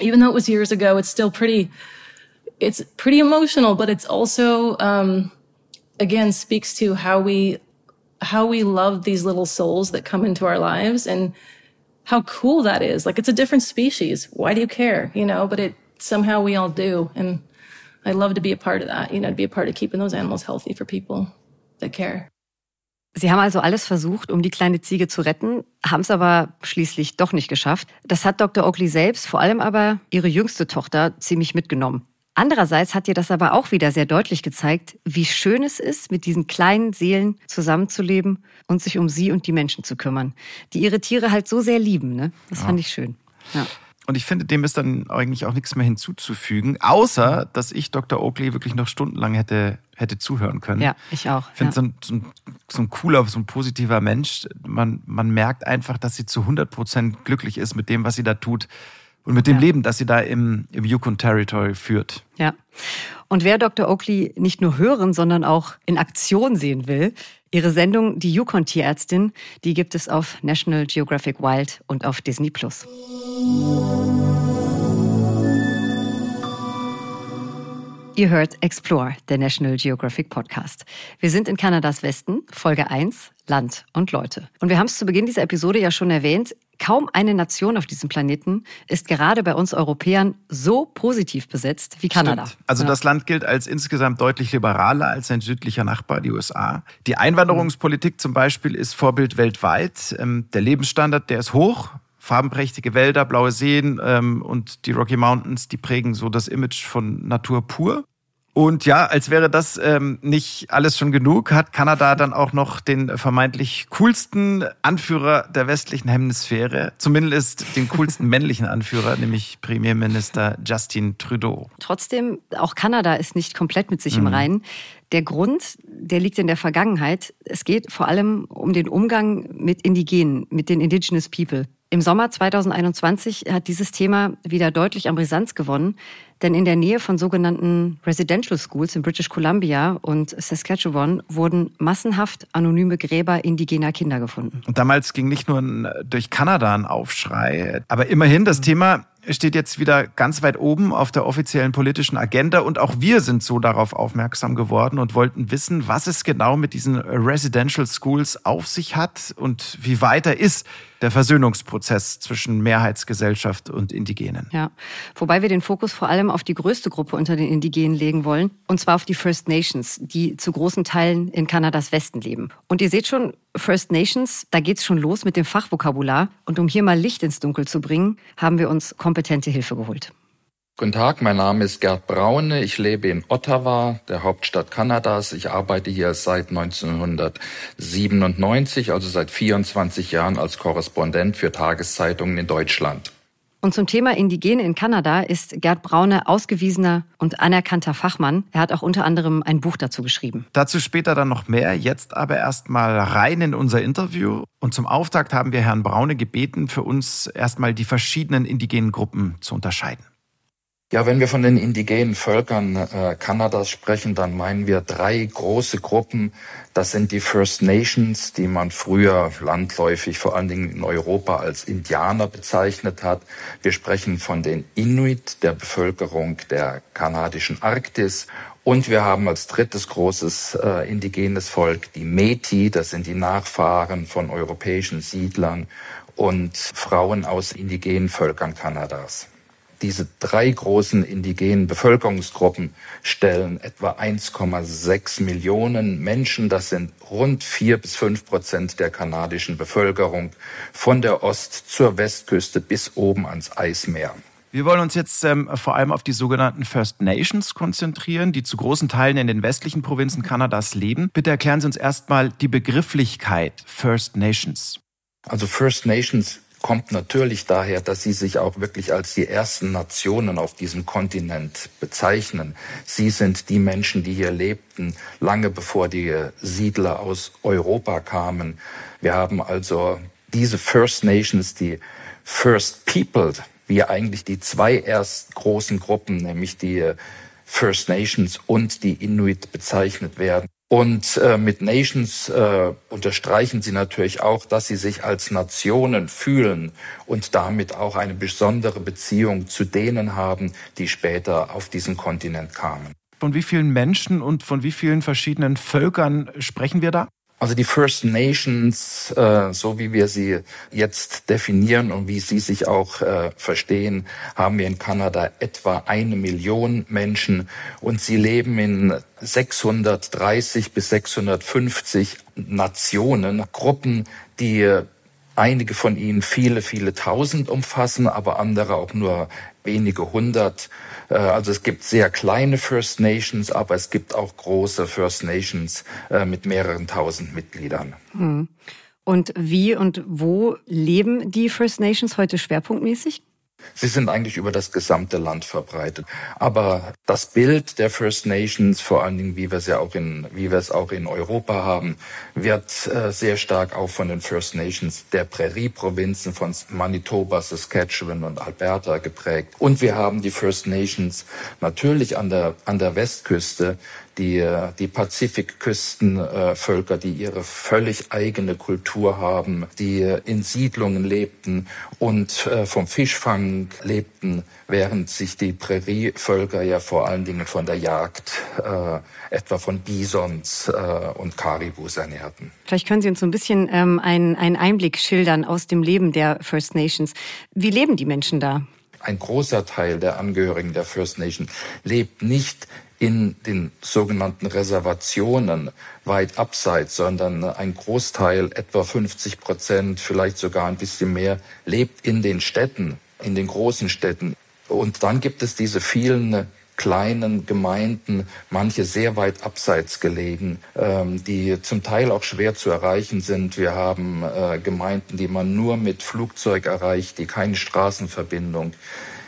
even though it was years ago, it's still pretty, it's pretty emotional, but it's also, um, again, speaks to how we, how we love these little souls that come into our lives and, how cool that is. Like it's a different species. Why do you care? You know, but it somehow we all do. And I love to be a part of that, you know, to be a part of keeping those animals healthy for people that care. Sie haben also alles versucht, um die kleine Ziege zu retten, haben es aber schließlich doch nicht geschafft. Das hat Dr. Oakley selbst, vor allem aber ihre jüngste Tochter, ziemlich mitgenommen. Andererseits hat dir das aber auch wieder sehr deutlich gezeigt, wie schön es ist, mit diesen kleinen Seelen zusammenzuleben und sich um sie und die Menschen zu kümmern, die ihre Tiere halt so sehr lieben. Ne? Das ja. fand ich schön. Ja. Und ich finde, dem ist dann eigentlich auch nichts mehr hinzuzufügen, außer dass ich Dr. Oakley wirklich noch stundenlang hätte, hätte zuhören können. Ja, ich auch. Ich finde, ja. so, ein, so, ein, so ein cooler, so ein positiver Mensch, man, man merkt einfach, dass sie zu 100 Prozent glücklich ist mit dem, was sie da tut und mit dem ja. Leben, das sie da im, im Yukon Territory führt. Ja. Und wer Dr. Oakley nicht nur hören, sondern auch in Aktion sehen will, ihre Sendung Die Yukon Tierärztin, die gibt es auf National Geographic Wild und auf Disney Plus. Ihr hört Explore, der National Geographic Podcast. Wir sind in Kanadas Westen, Folge 1, Land und Leute. Und wir haben es zu Beginn dieser Episode ja schon erwähnt, kaum eine Nation auf diesem Planeten ist gerade bei uns Europäern so positiv besetzt wie Kanada. Stimmt. Also ja. das Land gilt als insgesamt deutlich liberaler als sein südlicher Nachbar, die USA. Die Einwanderungspolitik zum Beispiel ist Vorbild weltweit. Ähm, der Lebensstandard, der ist hoch farbenprächtige Wälder, blaue Seen ähm, und die Rocky Mountains, die prägen so das Image von Natur pur. Und ja, als wäre das ähm, nicht alles schon genug, hat Kanada dann auch noch den vermeintlich coolsten Anführer der westlichen Hemisphäre, zumindest den coolsten männlichen Anführer, nämlich Premierminister Justin Trudeau. Trotzdem, auch Kanada ist nicht komplett mit sich mhm. im Reinen. Der Grund, der liegt in der Vergangenheit. Es geht vor allem um den Umgang mit Indigenen, mit den Indigenous People. Im Sommer 2021 hat dieses Thema wieder deutlich an Brisanz gewonnen, denn in der Nähe von sogenannten Residential Schools in British Columbia und Saskatchewan wurden massenhaft anonyme Gräber indigener Kinder gefunden. Und damals ging nicht nur durch Kanada ein Aufschrei, aber immerhin das Thema steht jetzt wieder ganz weit oben auf der offiziellen politischen Agenda und auch wir sind so darauf aufmerksam geworden und wollten wissen, was es genau mit diesen Residential Schools auf sich hat und wie weiter ist der Versöhnungsprozess zwischen Mehrheitsgesellschaft und Indigenen. Ja, wobei wir den Fokus vor allem auf die größte Gruppe unter den Indigenen legen wollen, und zwar auf die First Nations, die zu großen Teilen in Kanadas Westen leben. Und ihr seht schon, First Nations, da geht's schon los mit dem Fachvokabular. Und um hier mal Licht ins Dunkel zu bringen, haben wir uns kompetente Hilfe geholt. Guten Tag, mein Name ist Gerd Braune. Ich lebe in Ottawa, der Hauptstadt Kanadas. Ich arbeite hier seit 1997, also seit 24 Jahren als Korrespondent für Tageszeitungen in Deutschland. Und zum Thema Indigene in Kanada ist Gerd Braune ausgewiesener und anerkannter Fachmann. Er hat auch unter anderem ein Buch dazu geschrieben. Dazu später dann noch mehr. Jetzt aber erstmal rein in unser Interview. Und zum Auftakt haben wir Herrn Braune gebeten, für uns erstmal die verschiedenen indigenen Gruppen zu unterscheiden. Ja, wenn wir von den indigenen Völkern äh, Kanadas sprechen, dann meinen wir drei große Gruppen. Das sind die First Nations, die man früher landläufig vor allen Dingen in Europa als Indianer bezeichnet hat. Wir sprechen von den Inuit, der Bevölkerung der kanadischen Arktis. Und wir haben als drittes großes äh, indigenes Volk die Metis, das sind die Nachfahren von europäischen Siedlern und Frauen aus indigenen Völkern Kanadas. Diese drei großen indigenen Bevölkerungsgruppen stellen etwa 1,6 Millionen Menschen. Das sind rund vier bis fünf Prozent der kanadischen Bevölkerung von der Ost- zur Westküste bis oben ans Eismeer. Wir wollen uns jetzt ähm, vor allem auf die sogenannten First Nations konzentrieren, die zu großen Teilen in den westlichen Provinzen Kanadas leben. Bitte erklären Sie uns erstmal die Begrifflichkeit First Nations. Also First Nations kommt natürlich daher, dass sie sich auch wirklich als die ersten Nationen auf diesem Kontinent bezeichnen. Sie sind die Menschen, die hier lebten, lange bevor die Siedler aus Europa kamen. Wir haben also diese First Nations, die First People, wie eigentlich die zwei erst großen Gruppen, nämlich die First Nations und die Inuit bezeichnet werden. Und äh, mit Nations äh, unterstreichen sie natürlich auch, dass sie sich als Nationen fühlen und damit auch eine besondere Beziehung zu denen haben, die später auf diesen Kontinent kamen. Von wie vielen Menschen und von wie vielen verschiedenen Völkern sprechen wir da? Also die First Nations, äh, so wie wir sie jetzt definieren und wie sie sich auch äh, verstehen, haben wir in Kanada etwa eine Million Menschen und sie leben in 630 bis 650 Nationen, Gruppen, die einige von ihnen viele, viele tausend umfassen, aber andere auch nur wenige hundert. Äh, also es gibt sehr kleine First Nations, aber es gibt auch große First Nations äh, mit mehreren tausend Mitgliedern. Hm. Und wie und wo leben die First Nations heute schwerpunktmäßig? Sie sind eigentlich über das gesamte Land verbreitet. Aber das Bild der First Nations, vor allen Dingen, wie wir es ja auch in, wie wir es auch in Europa haben, wird äh, sehr stark auch von den First Nations der Prärie-Provinzen von Manitoba, Saskatchewan und Alberta geprägt. Und wir haben die First Nations natürlich an der, an der Westküste, die, die Pazifikküstenvölker, die ihre völlig eigene Kultur haben, die in Siedlungen lebten und äh, vom Fischfang lebten, während sich die Prärievölker ja vor allen Dingen von der Jagd, äh, etwa von Bisons äh, und Karibus ernährten. Vielleicht können Sie uns so ein bisschen ähm, einen, einen Einblick schildern aus dem Leben der First Nations. Wie leben die Menschen da? Ein großer Teil der Angehörigen der First Nation lebt nicht in den sogenannten Reservationen weit abseits, sondern ein Großteil, etwa 50 Prozent, vielleicht sogar ein bisschen mehr, lebt in den Städten, in den großen Städten. Und dann gibt es diese vielen kleinen Gemeinden, manche sehr weit abseits gelegen, ähm, die zum Teil auch schwer zu erreichen sind. Wir haben äh, Gemeinden, die man nur mit Flugzeug erreicht, die keine Straßenverbindung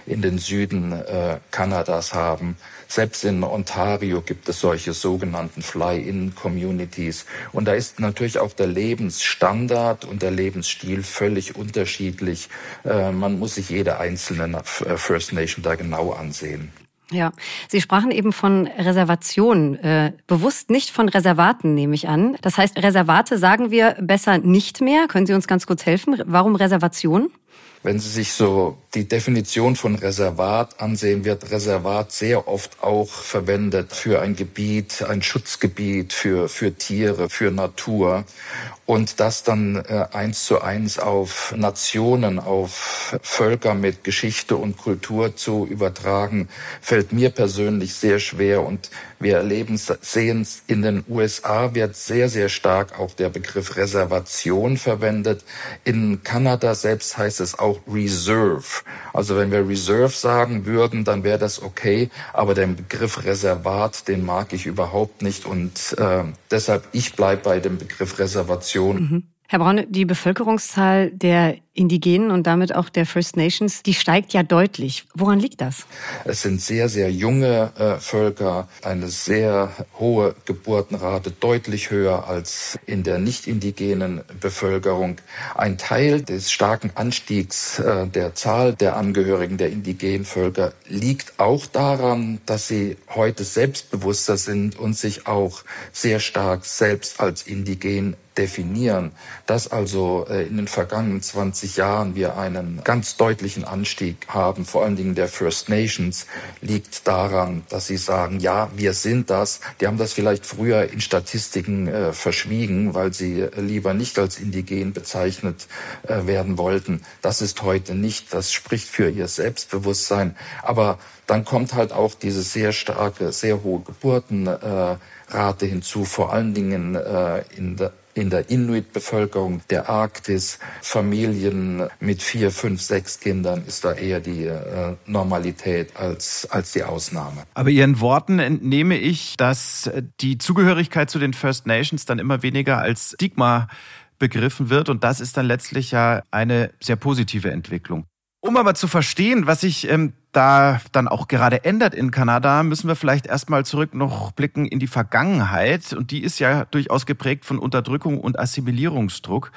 in den Süden äh, Kanadas haben. Selbst in Ontario gibt es solche sogenannten Fly-in-Communities. Und da ist natürlich auch der Lebensstandard und der Lebensstil völlig unterschiedlich. Äh, man muss sich jede einzelne First Nation da genau ansehen. Ja, Sie sprachen eben von Reservationen, äh, bewusst nicht von Reservaten, nehme ich an. Das heißt, Reservate sagen wir besser nicht mehr. Können Sie uns ganz kurz helfen? Warum Reservation? Wenn Sie sich so die Definition von Reservat ansehen, wird Reservat sehr oft auch verwendet für ein Gebiet, ein Schutzgebiet, für, für Tiere, für Natur. Und das dann äh, eins zu eins auf Nationen, auf Völker mit Geschichte und Kultur zu übertragen, fällt mir persönlich sehr schwer. Und wir erleben, sehen es in den USA wird sehr, sehr stark auch der Begriff Reservation verwendet. In Kanada selbst heißt es auch Reserve. Also wenn wir Reserve sagen würden, dann wäre das okay. Aber den Begriff Reservat, den mag ich überhaupt nicht. Und äh, deshalb, ich bleibe bei dem Begriff Reservation. Mhm. Herr Braun, die Bevölkerungszahl der Indigenen und damit auch der First Nations, die steigt ja deutlich. Woran liegt das? Es sind sehr, sehr junge äh, Völker, eine sehr hohe Geburtenrate, deutlich höher als in der nicht indigenen Bevölkerung. Ein Teil des starken Anstiegs äh, der Zahl der Angehörigen der indigenen Völker liegt auch daran, dass sie heute selbstbewusster sind und sich auch sehr stark selbst als indigen definieren, dass also äh, in den vergangenen 20 Jahren wir einen ganz deutlichen Anstieg haben, vor allen Dingen der First Nations, liegt daran, dass sie sagen, ja, wir sind das. Die haben das vielleicht früher in Statistiken äh, verschwiegen, weil sie äh, lieber nicht als indigen bezeichnet äh, werden wollten. Das ist heute nicht. Das spricht für ihr Selbstbewusstsein. Aber dann kommt halt auch diese sehr starke, sehr hohe Geburtenrate hinzu, vor allen Dingen äh, in der in der Inuit-Bevölkerung der Arktis, Familien mit vier, fünf, sechs Kindern ist da eher die äh, Normalität als, als die Ausnahme. Aber Ihren Worten entnehme ich, dass die Zugehörigkeit zu den First Nations dann immer weniger als Stigma begriffen wird. Und das ist dann letztlich ja eine sehr positive Entwicklung. Um aber zu verstehen, was sich ähm, da dann auch gerade ändert in Kanada, müssen wir vielleicht erstmal zurück noch blicken in die Vergangenheit. Und die ist ja durchaus geprägt von Unterdrückung und Assimilierungsdruck.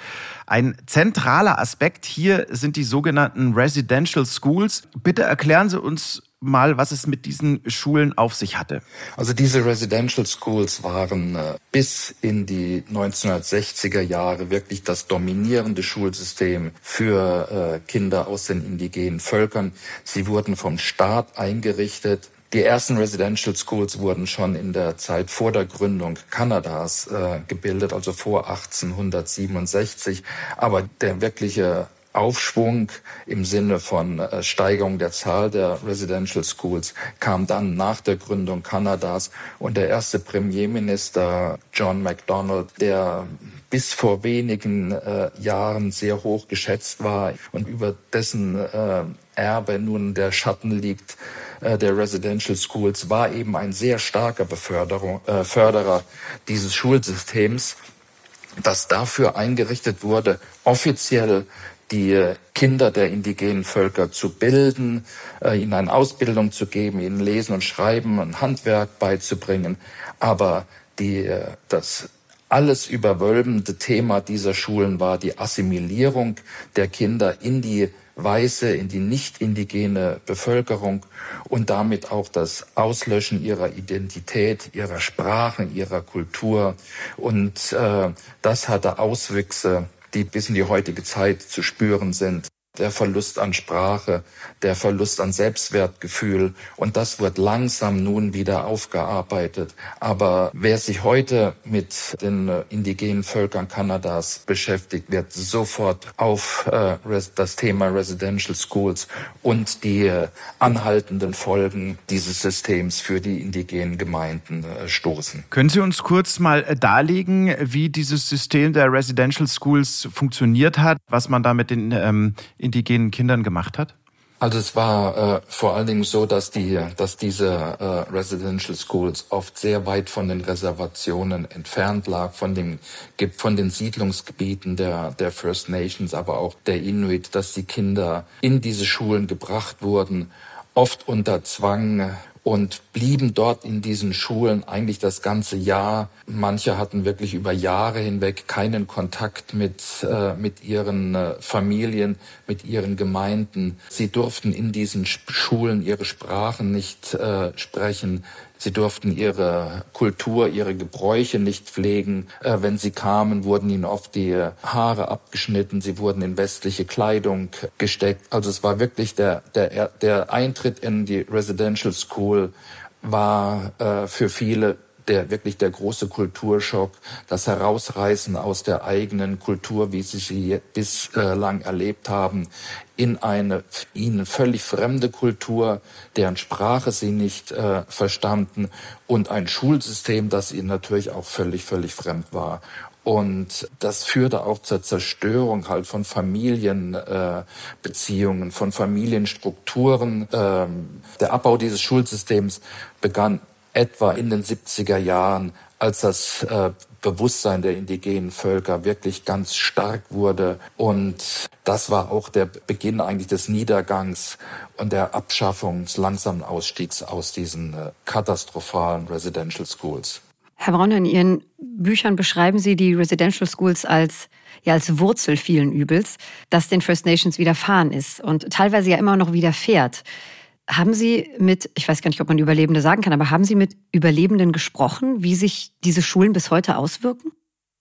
Ein zentraler Aspekt hier sind die sogenannten Residential Schools. Bitte erklären Sie uns mal, was es mit diesen Schulen auf sich hatte. Also diese Residential Schools waren äh, bis in die 1960er Jahre wirklich das dominierende Schulsystem für äh, Kinder aus den indigenen Völkern. Sie wurden vom Staat eingerichtet. Die ersten Residential Schools wurden schon in der Zeit vor der Gründung Kanadas äh, gebildet, also vor 1867. Aber der wirkliche Aufschwung im Sinne von äh, Steigerung der Zahl der Residential Schools kam dann nach der Gründung Kanadas und der erste Premierminister John MacDonald, der bis vor wenigen äh, Jahren sehr hoch geschätzt war und über dessen äh, Erbe nun der Schatten liegt äh, der Residential Schools, war eben ein sehr starker Beförderung, äh, Förderer dieses Schulsystems das dafür eingerichtet wurde, offiziell die Kinder der indigenen Völker zu bilden, äh, ihnen eine Ausbildung zu geben, ihnen Lesen und Schreiben, ein Handwerk beizubringen. Aber die, äh, das alles überwölbende Thema dieser Schulen war die Assimilierung der Kinder in die Weiße, in die nicht indigene Bevölkerung und damit auch das Auslöschen ihrer Identität, ihrer Sprachen, ihrer Kultur. Und äh, das hatte Auswüchse, die bis in die heutige Zeit zu spüren sind der Verlust an Sprache, der Verlust an Selbstwertgefühl. Und das wird langsam nun wieder aufgearbeitet. Aber wer sich heute mit den äh, indigenen Völkern Kanadas beschäftigt, wird sofort auf äh, das Thema Residential Schools und die äh, anhaltenden Folgen dieses Systems für die indigenen Gemeinden äh, stoßen. Können Sie uns kurz mal äh, darlegen, wie dieses System der Residential Schools funktioniert hat, was man da mit den ähm, indigenen Kindern gemacht hat? Also es war äh, vor allen Dingen so, dass die, dass diese äh, Residential Schools oft sehr weit von den Reservationen entfernt lag, von dem, von den Siedlungsgebieten der der First Nations, aber auch der Inuit, dass die Kinder in diese Schulen gebracht wurden, oft unter Zwang, und blieben dort in diesen Schulen eigentlich das ganze Jahr. Manche hatten wirklich über Jahre hinweg keinen Kontakt mit, äh, mit ihren äh, Familien, mit ihren Gemeinden. Sie durften in diesen Schulen ihre Sprachen nicht äh, sprechen. Sie durften ihre Kultur, ihre Gebräuche nicht pflegen. Äh, wenn sie kamen, wurden ihnen oft die Haare abgeschnitten. Sie wurden in westliche Kleidung gesteckt. Also es war wirklich der, der, der Eintritt in die Residential School war äh, für viele der wirklich der große Kulturschock, das Herausreißen aus der eigenen Kultur, wie sie sie bislang erlebt haben, in eine ihnen völlig fremde Kultur, deren Sprache sie nicht äh, verstanden und ein Schulsystem, das ihnen natürlich auch völlig, völlig fremd war. Und das führte auch zur Zerstörung halt von Familienbeziehungen, äh, von Familienstrukturen. Ähm, der Abbau dieses Schulsystems begann etwa in den 70er Jahren, als das äh, Bewusstsein der indigenen Völker wirklich ganz stark wurde. Und das war auch der Beginn eigentlich des Niedergangs und der Abschaffung des langsamen Ausstiegs aus diesen äh, katastrophalen Residential Schools. Herr Braun, in Ihren Büchern beschreiben Sie die Residential Schools als ja als Wurzel vielen Übels, das den First Nations widerfahren ist und teilweise ja immer noch widerfährt. Haben Sie mit, ich weiß gar nicht, ob man Überlebende sagen kann, aber haben Sie mit Überlebenden gesprochen, wie sich diese Schulen bis heute auswirken?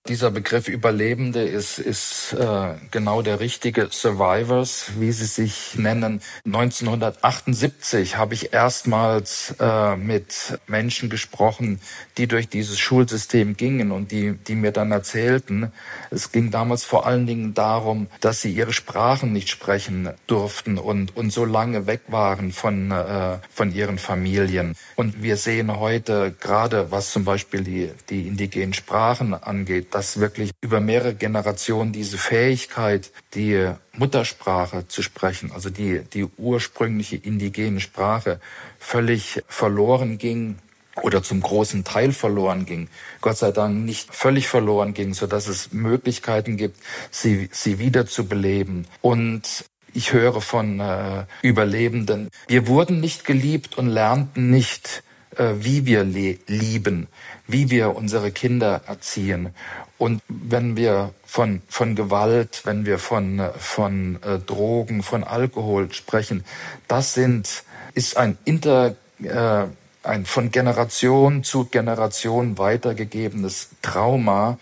Dieser Begriff Überlebende ist, ist äh, genau der richtige. Survivors, wie sie sich nennen. 1978 habe ich erstmals äh, mit Menschen gesprochen, die durch dieses Schulsystem gingen und die, die mir dann erzählten, es ging damals vor allen Dingen darum, dass sie ihre Sprachen nicht sprechen durften und, und so lange weg waren von, äh, von ihren Familien. Und wir sehen heute gerade, was zum Beispiel die, die indigenen Sprachen angeht, dass wirklich über mehrere Generationen diese Fähigkeit, die Muttersprache zu sprechen, also die, die ursprüngliche indigene Sprache, völlig verloren ging oder zum großen Teil verloren ging. Gott sei Dank nicht völlig verloren ging, so dass es Möglichkeiten gibt, sie, sie wieder zu beleben. Und ich höre von äh, Überlebenden, wir wurden nicht geliebt und lernten nicht, äh, wie wir lieben, wie wir unsere Kinder erziehen. Und wenn wir von, von Gewalt, wenn wir von, von äh, Drogen, von Alkohol sprechen, das sind, ist ein inter, äh, ein von Generation zu Generation weitergegebenes Trauma.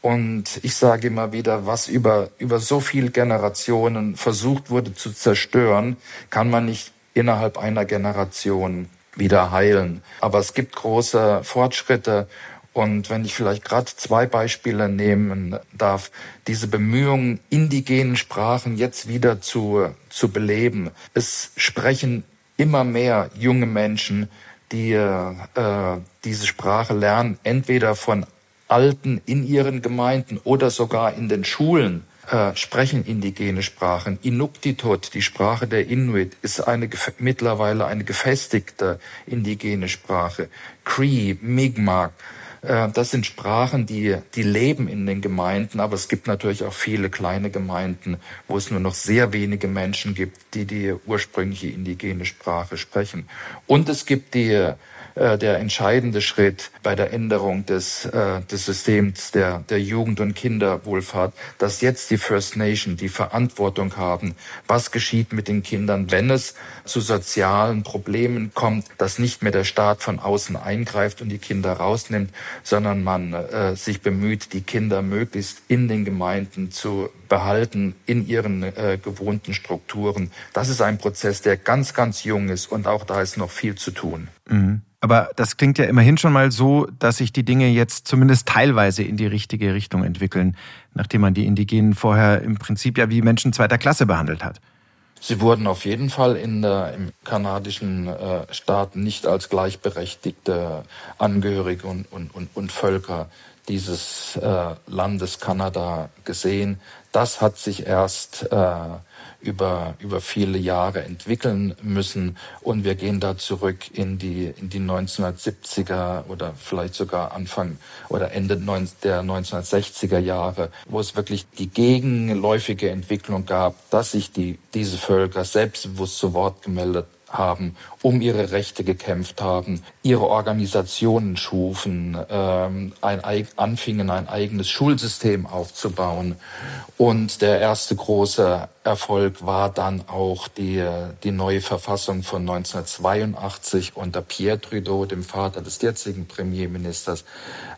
Und ich sage immer wieder, was über, über so viele Generationen versucht wurde zu zerstören, kann man nicht innerhalb einer Generation wieder heilen. Aber es gibt große Fortschritte und wenn ich vielleicht gerade zwei Beispiele nehmen darf, diese Bemühungen, indigenen Sprachen jetzt wieder zu, zu beleben. Es sprechen immer mehr junge Menschen, die äh, diese Sprache lernen, entweder von Alten in ihren Gemeinden oder sogar in den Schulen äh, sprechen indigene Sprachen. Inuktitut, die Sprache der Inuit, ist eine, mittlerweile eine gefestigte indigene Sprache. Cree, Mi'kmaq, das sind Sprachen, die, die leben in den Gemeinden, aber es gibt natürlich auch viele kleine Gemeinden, wo es nur noch sehr wenige Menschen gibt, die die ursprüngliche indigene Sprache sprechen. Und es gibt die äh, der entscheidende Schritt bei der Änderung des, äh, des Systems der, der Jugend- und Kinderwohlfahrt, dass jetzt die First Nation die Verantwortung haben, was geschieht mit den Kindern, wenn es zu sozialen Problemen kommt, dass nicht mehr der Staat von außen eingreift und die Kinder rausnimmt, sondern man äh, sich bemüht, die Kinder möglichst in den Gemeinden zu behalten, in ihren äh, gewohnten Strukturen. Das ist ein Prozess, der ganz, ganz jung ist und auch da ist noch viel zu tun. Mhm. Aber das klingt ja immerhin schon mal so, dass sich die Dinge jetzt zumindest teilweise in die richtige Richtung entwickeln, nachdem man die Indigenen vorher im Prinzip ja wie Menschen zweiter Klasse behandelt hat. Sie wurden auf jeden Fall in der, im kanadischen äh, Staat nicht als gleichberechtigte Angehörige und, und, und, und Völker dieses äh, Landes Kanada gesehen. Das hat sich erst äh, über, über viele Jahre entwickeln müssen. Und wir gehen da zurück in die, in die 1970er oder vielleicht sogar Anfang oder Ende der 1960er Jahre, wo es wirklich die gegenläufige Entwicklung gab, dass sich die, diese Völker selbstbewusst zu Wort gemeldet haben, um ihre Rechte gekämpft haben, ihre Organisationen schufen, ähm, ein, anfingen ein eigenes Schulsystem aufzubauen. Und der erste große Erfolg war dann auch die, die neue Verfassung von 1982 unter Pierre Trudeau, dem Vater des jetzigen Premierministers,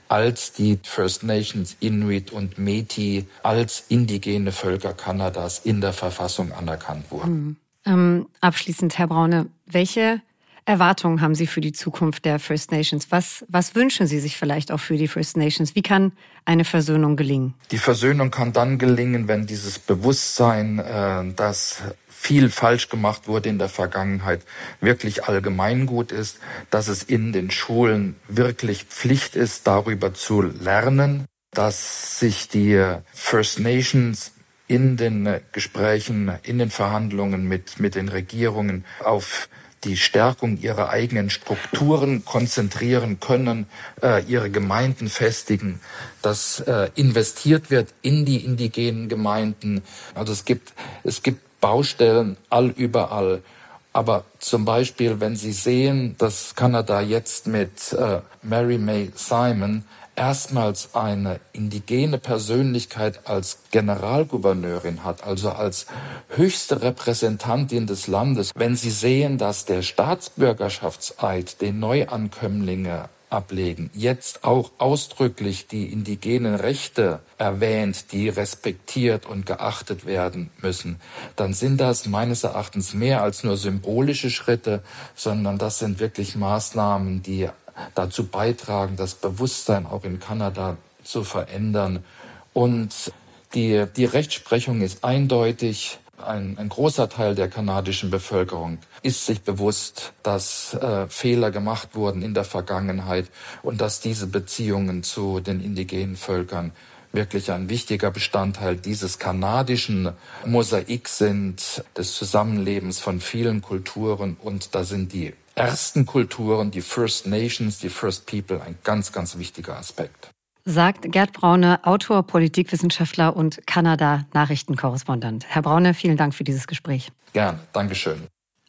als die First Nations, Inuit und Métis als indigene Völker Kanadas in der Verfassung anerkannt wurden. Mhm. Ähm, abschließend, Herr Braune, welche Erwartungen haben Sie für die Zukunft der First Nations? Was, was wünschen Sie sich vielleicht auch für die First Nations? Wie kann eine Versöhnung gelingen? Die Versöhnung kann dann gelingen, wenn dieses Bewusstsein, äh, dass viel falsch gemacht wurde in der Vergangenheit, wirklich allgemeingut ist, dass es in den Schulen wirklich Pflicht ist, darüber zu lernen, dass sich die First Nations in den Gesprächen, in den Verhandlungen mit, mit den Regierungen auf die Stärkung ihrer eigenen Strukturen konzentrieren können, äh, ihre Gemeinden festigen, dass äh, investiert wird in die indigenen Gemeinden. Also es gibt, es gibt Baustellen all überall. Aber zum Beispiel, wenn Sie sehen, dass Kanada jetzt mit äh, Mary May Simon erstmals eine indigene Persönlichkeit als Generalgouverneurin hat, also als höchste Repräsentantin des Landes, wenn Sie sehen, dass der Staatsbürgerschaftseid, den Neuankömmlinge ablegen, jetzt auch ausdrücklich die indigenen Rechte erwähnt, die respektiert und geachtet werden müssen, dann sind das meines Erachtens mehr als nur symbolische Schritte, sondern das sind wirklich Maßnahmen, die dazu beitragen, das Bewusstsein auch in Kanada zu verändern. Und die, die Rechtsprechung ist eindeutig. Ein, ein großer Teil der kanadischen Bevölkerung ist sich bewusst, dass äh, Fehler gemacht wurden in der Vergangenheit und dass diese Beziehungen zu den indigenen Völkern wirklich ein wichtiger Bestandteil dieses kanadischen Mosaiks sind, des Zusammenlebens von vielen Kulturen. Und da sind die ersten Kulturen, die First Nations, die First People, ein ganz, ganz wichtiger Aspekt. Sagt Gerd Braune, Autor, Politikwissenschaftler und Kanada-Nachrichtenkorrespondent. Herr Braune, vielen Dank für dieses Gespräch. Gern, Dankeschön.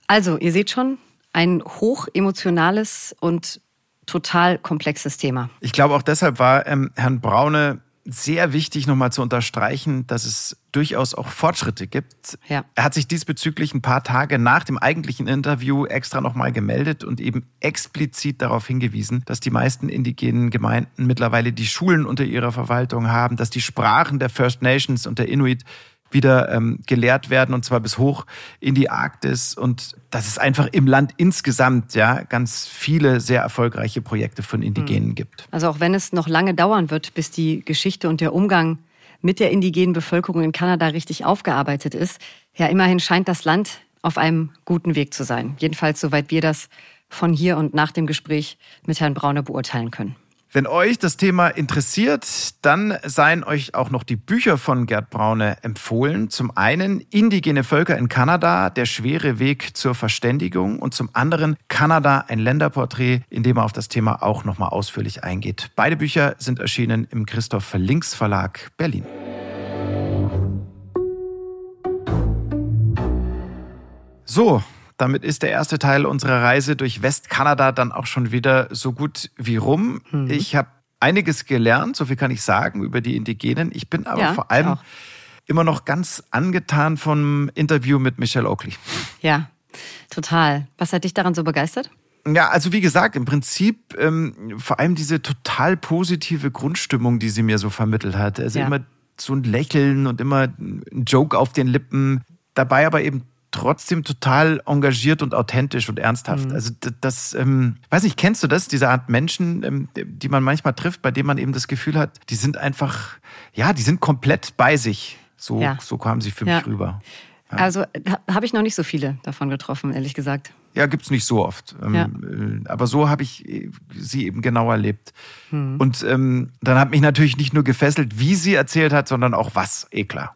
Also, ihr seht schon, ein hochemotionales und total komplexes Thema. Ich glaube, auch deshalb war ähm, Herrn Braune sehr wichtig, nochmal zu unterstreichen, dass es durchaus auch Fortschritte gibt. Ja. Er hat sich diesbezüglich ein paar Tage nach dem eigentlichen Interview extra nochmal gemeldet und eben explizit darauf hingewiesen, dass die meisten indigenen Gemeinden mittlerweile die Schulen unter ihrer Verwaltung haben, dass die Sprachen der First Nations und der Inuit wieder ähm, gelehrt werden und zwar bis hoch in die Arktis und dass es einfach im Land insgesamt ja ganz viele sehr erfolgreiche Projekte von Indigenen mhm. gibt. Also auch wenn es noch lange dauern wird, bis die Geschichte und der Umgang mit der indigenen Bevölkerung in Kanada richtig aufgearbeitet ist, ja immerhin scheint das Land auf einem guten Weg zu sein. Jedenfalls soweit wir das von hier und nach dem Gespräch mit Herrn Braune beurteilen können. Wenn euch das Thema interessiert, dann seien euch auch noch die Bücher von Gerd Braune empfohlen. Zum einen Indigene Völker in Kanada, der schwere Weg zur Verständigung und zum anderen Kanada, ein Länderporträt, in dem er auf das Thema auch nochmal ausführlich eingeht. Beide Bücher sind erschienen im Christoph Links Verlag Berlin. So, damit ist der erste Teil unserer Reise durch Westkanada dann auch schon wieder so gut wie rum. Mhm. Ich habe einiges gelernt, so viel kann ich sagen, über die Indigenen. Ich bin aber ja, vor allem immer noch ganz angetan vom Interview mit Michelle Oakley. Ja, total. Was hat dich daran so begeistert? Ja, also wie gesagt, im Prinzip ähm, vor allem diese total positive Grundstimmung, die sie mir so vermittelt hat. Also ja. immer so ein Lächeln und immer ein Joke auf den Lippen. Dabei aber eben trotzdem total engagiert und authentisch und ernsthaft. Mhm. Also das, das ähm, weiß nicht, kennst du das, diese Art Menschen, ähm, die man manchmal trifft, bei denen man eben das Gefühl hat, die sind einfach, ja, die sind komplett bei sich. So, ja. so kamen sie für ja. mich rüber. Ja. Also habe ich noch nicht so viele davon getroffen, ehrlich gesagt. Ja, gibt's nicht so oft. Ähm, ja. Äh, aber so habe ich äh, sie eben genau erlebt. Hm. Und ähm, dann hat mich natürlich nicht nur gefesselt, wie sie erzählt hat, sondern auch was. Eh klar.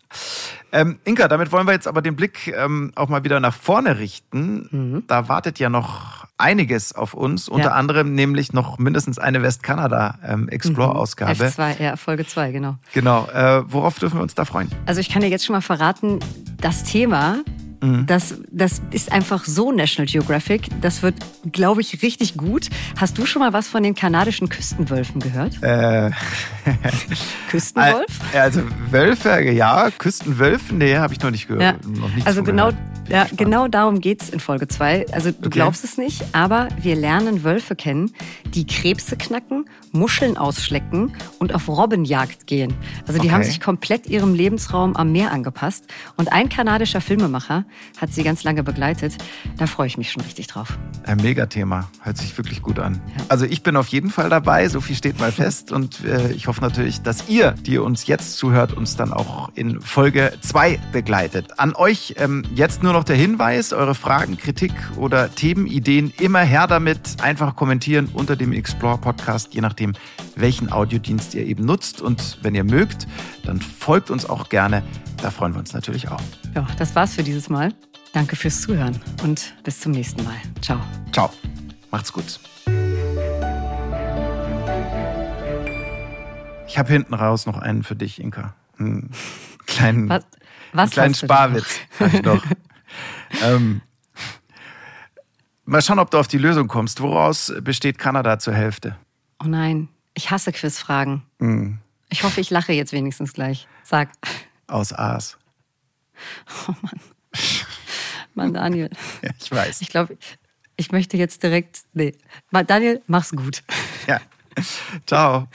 Ähm, Inka, damit wollen wir jetzt aber den Blick ähm, auch mal wieder nach vorne richten. Mhm. Da wartet ja noch einiges auf uns, unter ja. anderem nämlich noch mindestens eine Westkanada ähm. Mhm. F2, ja, Folge 2, genau. Genau. Äh, worauf dürfen wir uns da freuen? Also ich kann dir jetzt schon mal verraten, das Thema Mhm. Das, das ist einfach so National Geographic. Das wird, glaube ich, richtig gut. Hast du schon mal was von den kanadischen Küstenwölfen gehört? Äh. Küstenwolf? Also Wölfe, ja. Küstenwölfe, nee, habe ich noch nicht gehört. Ja. Noch also genau, ja, genau darum geht's in Folge 2. Also du okay. glaubst es nicht, aber wir lernen Wölfe kennen, die Krebse knacken, Muscheln ausschlecken und auf Robbenjagd gehen. Also die okay. haben sich komplett ihrem Lebensraum am Meer angepasst. Und ein kanadischer Filmemacher hat sie ganz lange begleitet. Da freue ich mich schon richtig drauf. Ein Megathema. Hört sich wirklich gut an. Ja. Also ich bin auf jeden Fall dabei. So viel steht mal fest. Und äh, ich hoffe natürlich, dass ihr, die uns jetzt zuhört, uns dann auch in Folge 2 begleitet. An euch ähm, jetzt nur noch der Hinweis, eure Fragen, Kritik oder Themenideen immer her damit. Einfach kommentieren unter dem Explore Podcast, je nachdem, welchen Audiodienst ihr eben nutzt. Und wenn ihr mögt, dann folgt uns auch gerne. Da freuen wir uns natürlich auch. Ja, das war's für dieses Mal. Danke fürs Zuhören und bis zum nächsten Mal. Ciao. Ciao. Macht's gut. Ich habe hinten raus noch einen für dich, Inka. Einen kleinen, was, was einen kleinen Sparwitz habe ich noch. ähm, mal schauen, ob du auf die Lösung kommst. Woraus besteht Kanada zur Hälfte? Oh nein, ich hasse Quizfragen. Mm. Ich hoffe, ich lache jetzt wenigstens gleich. Sag. Aus Aas. Oh Mann. Mann, Daniel. Ja, ich weiß. Ich glaube, ich möchte jetzt direkt. Nee. Daniel, mach's gut. Ja. Ciao.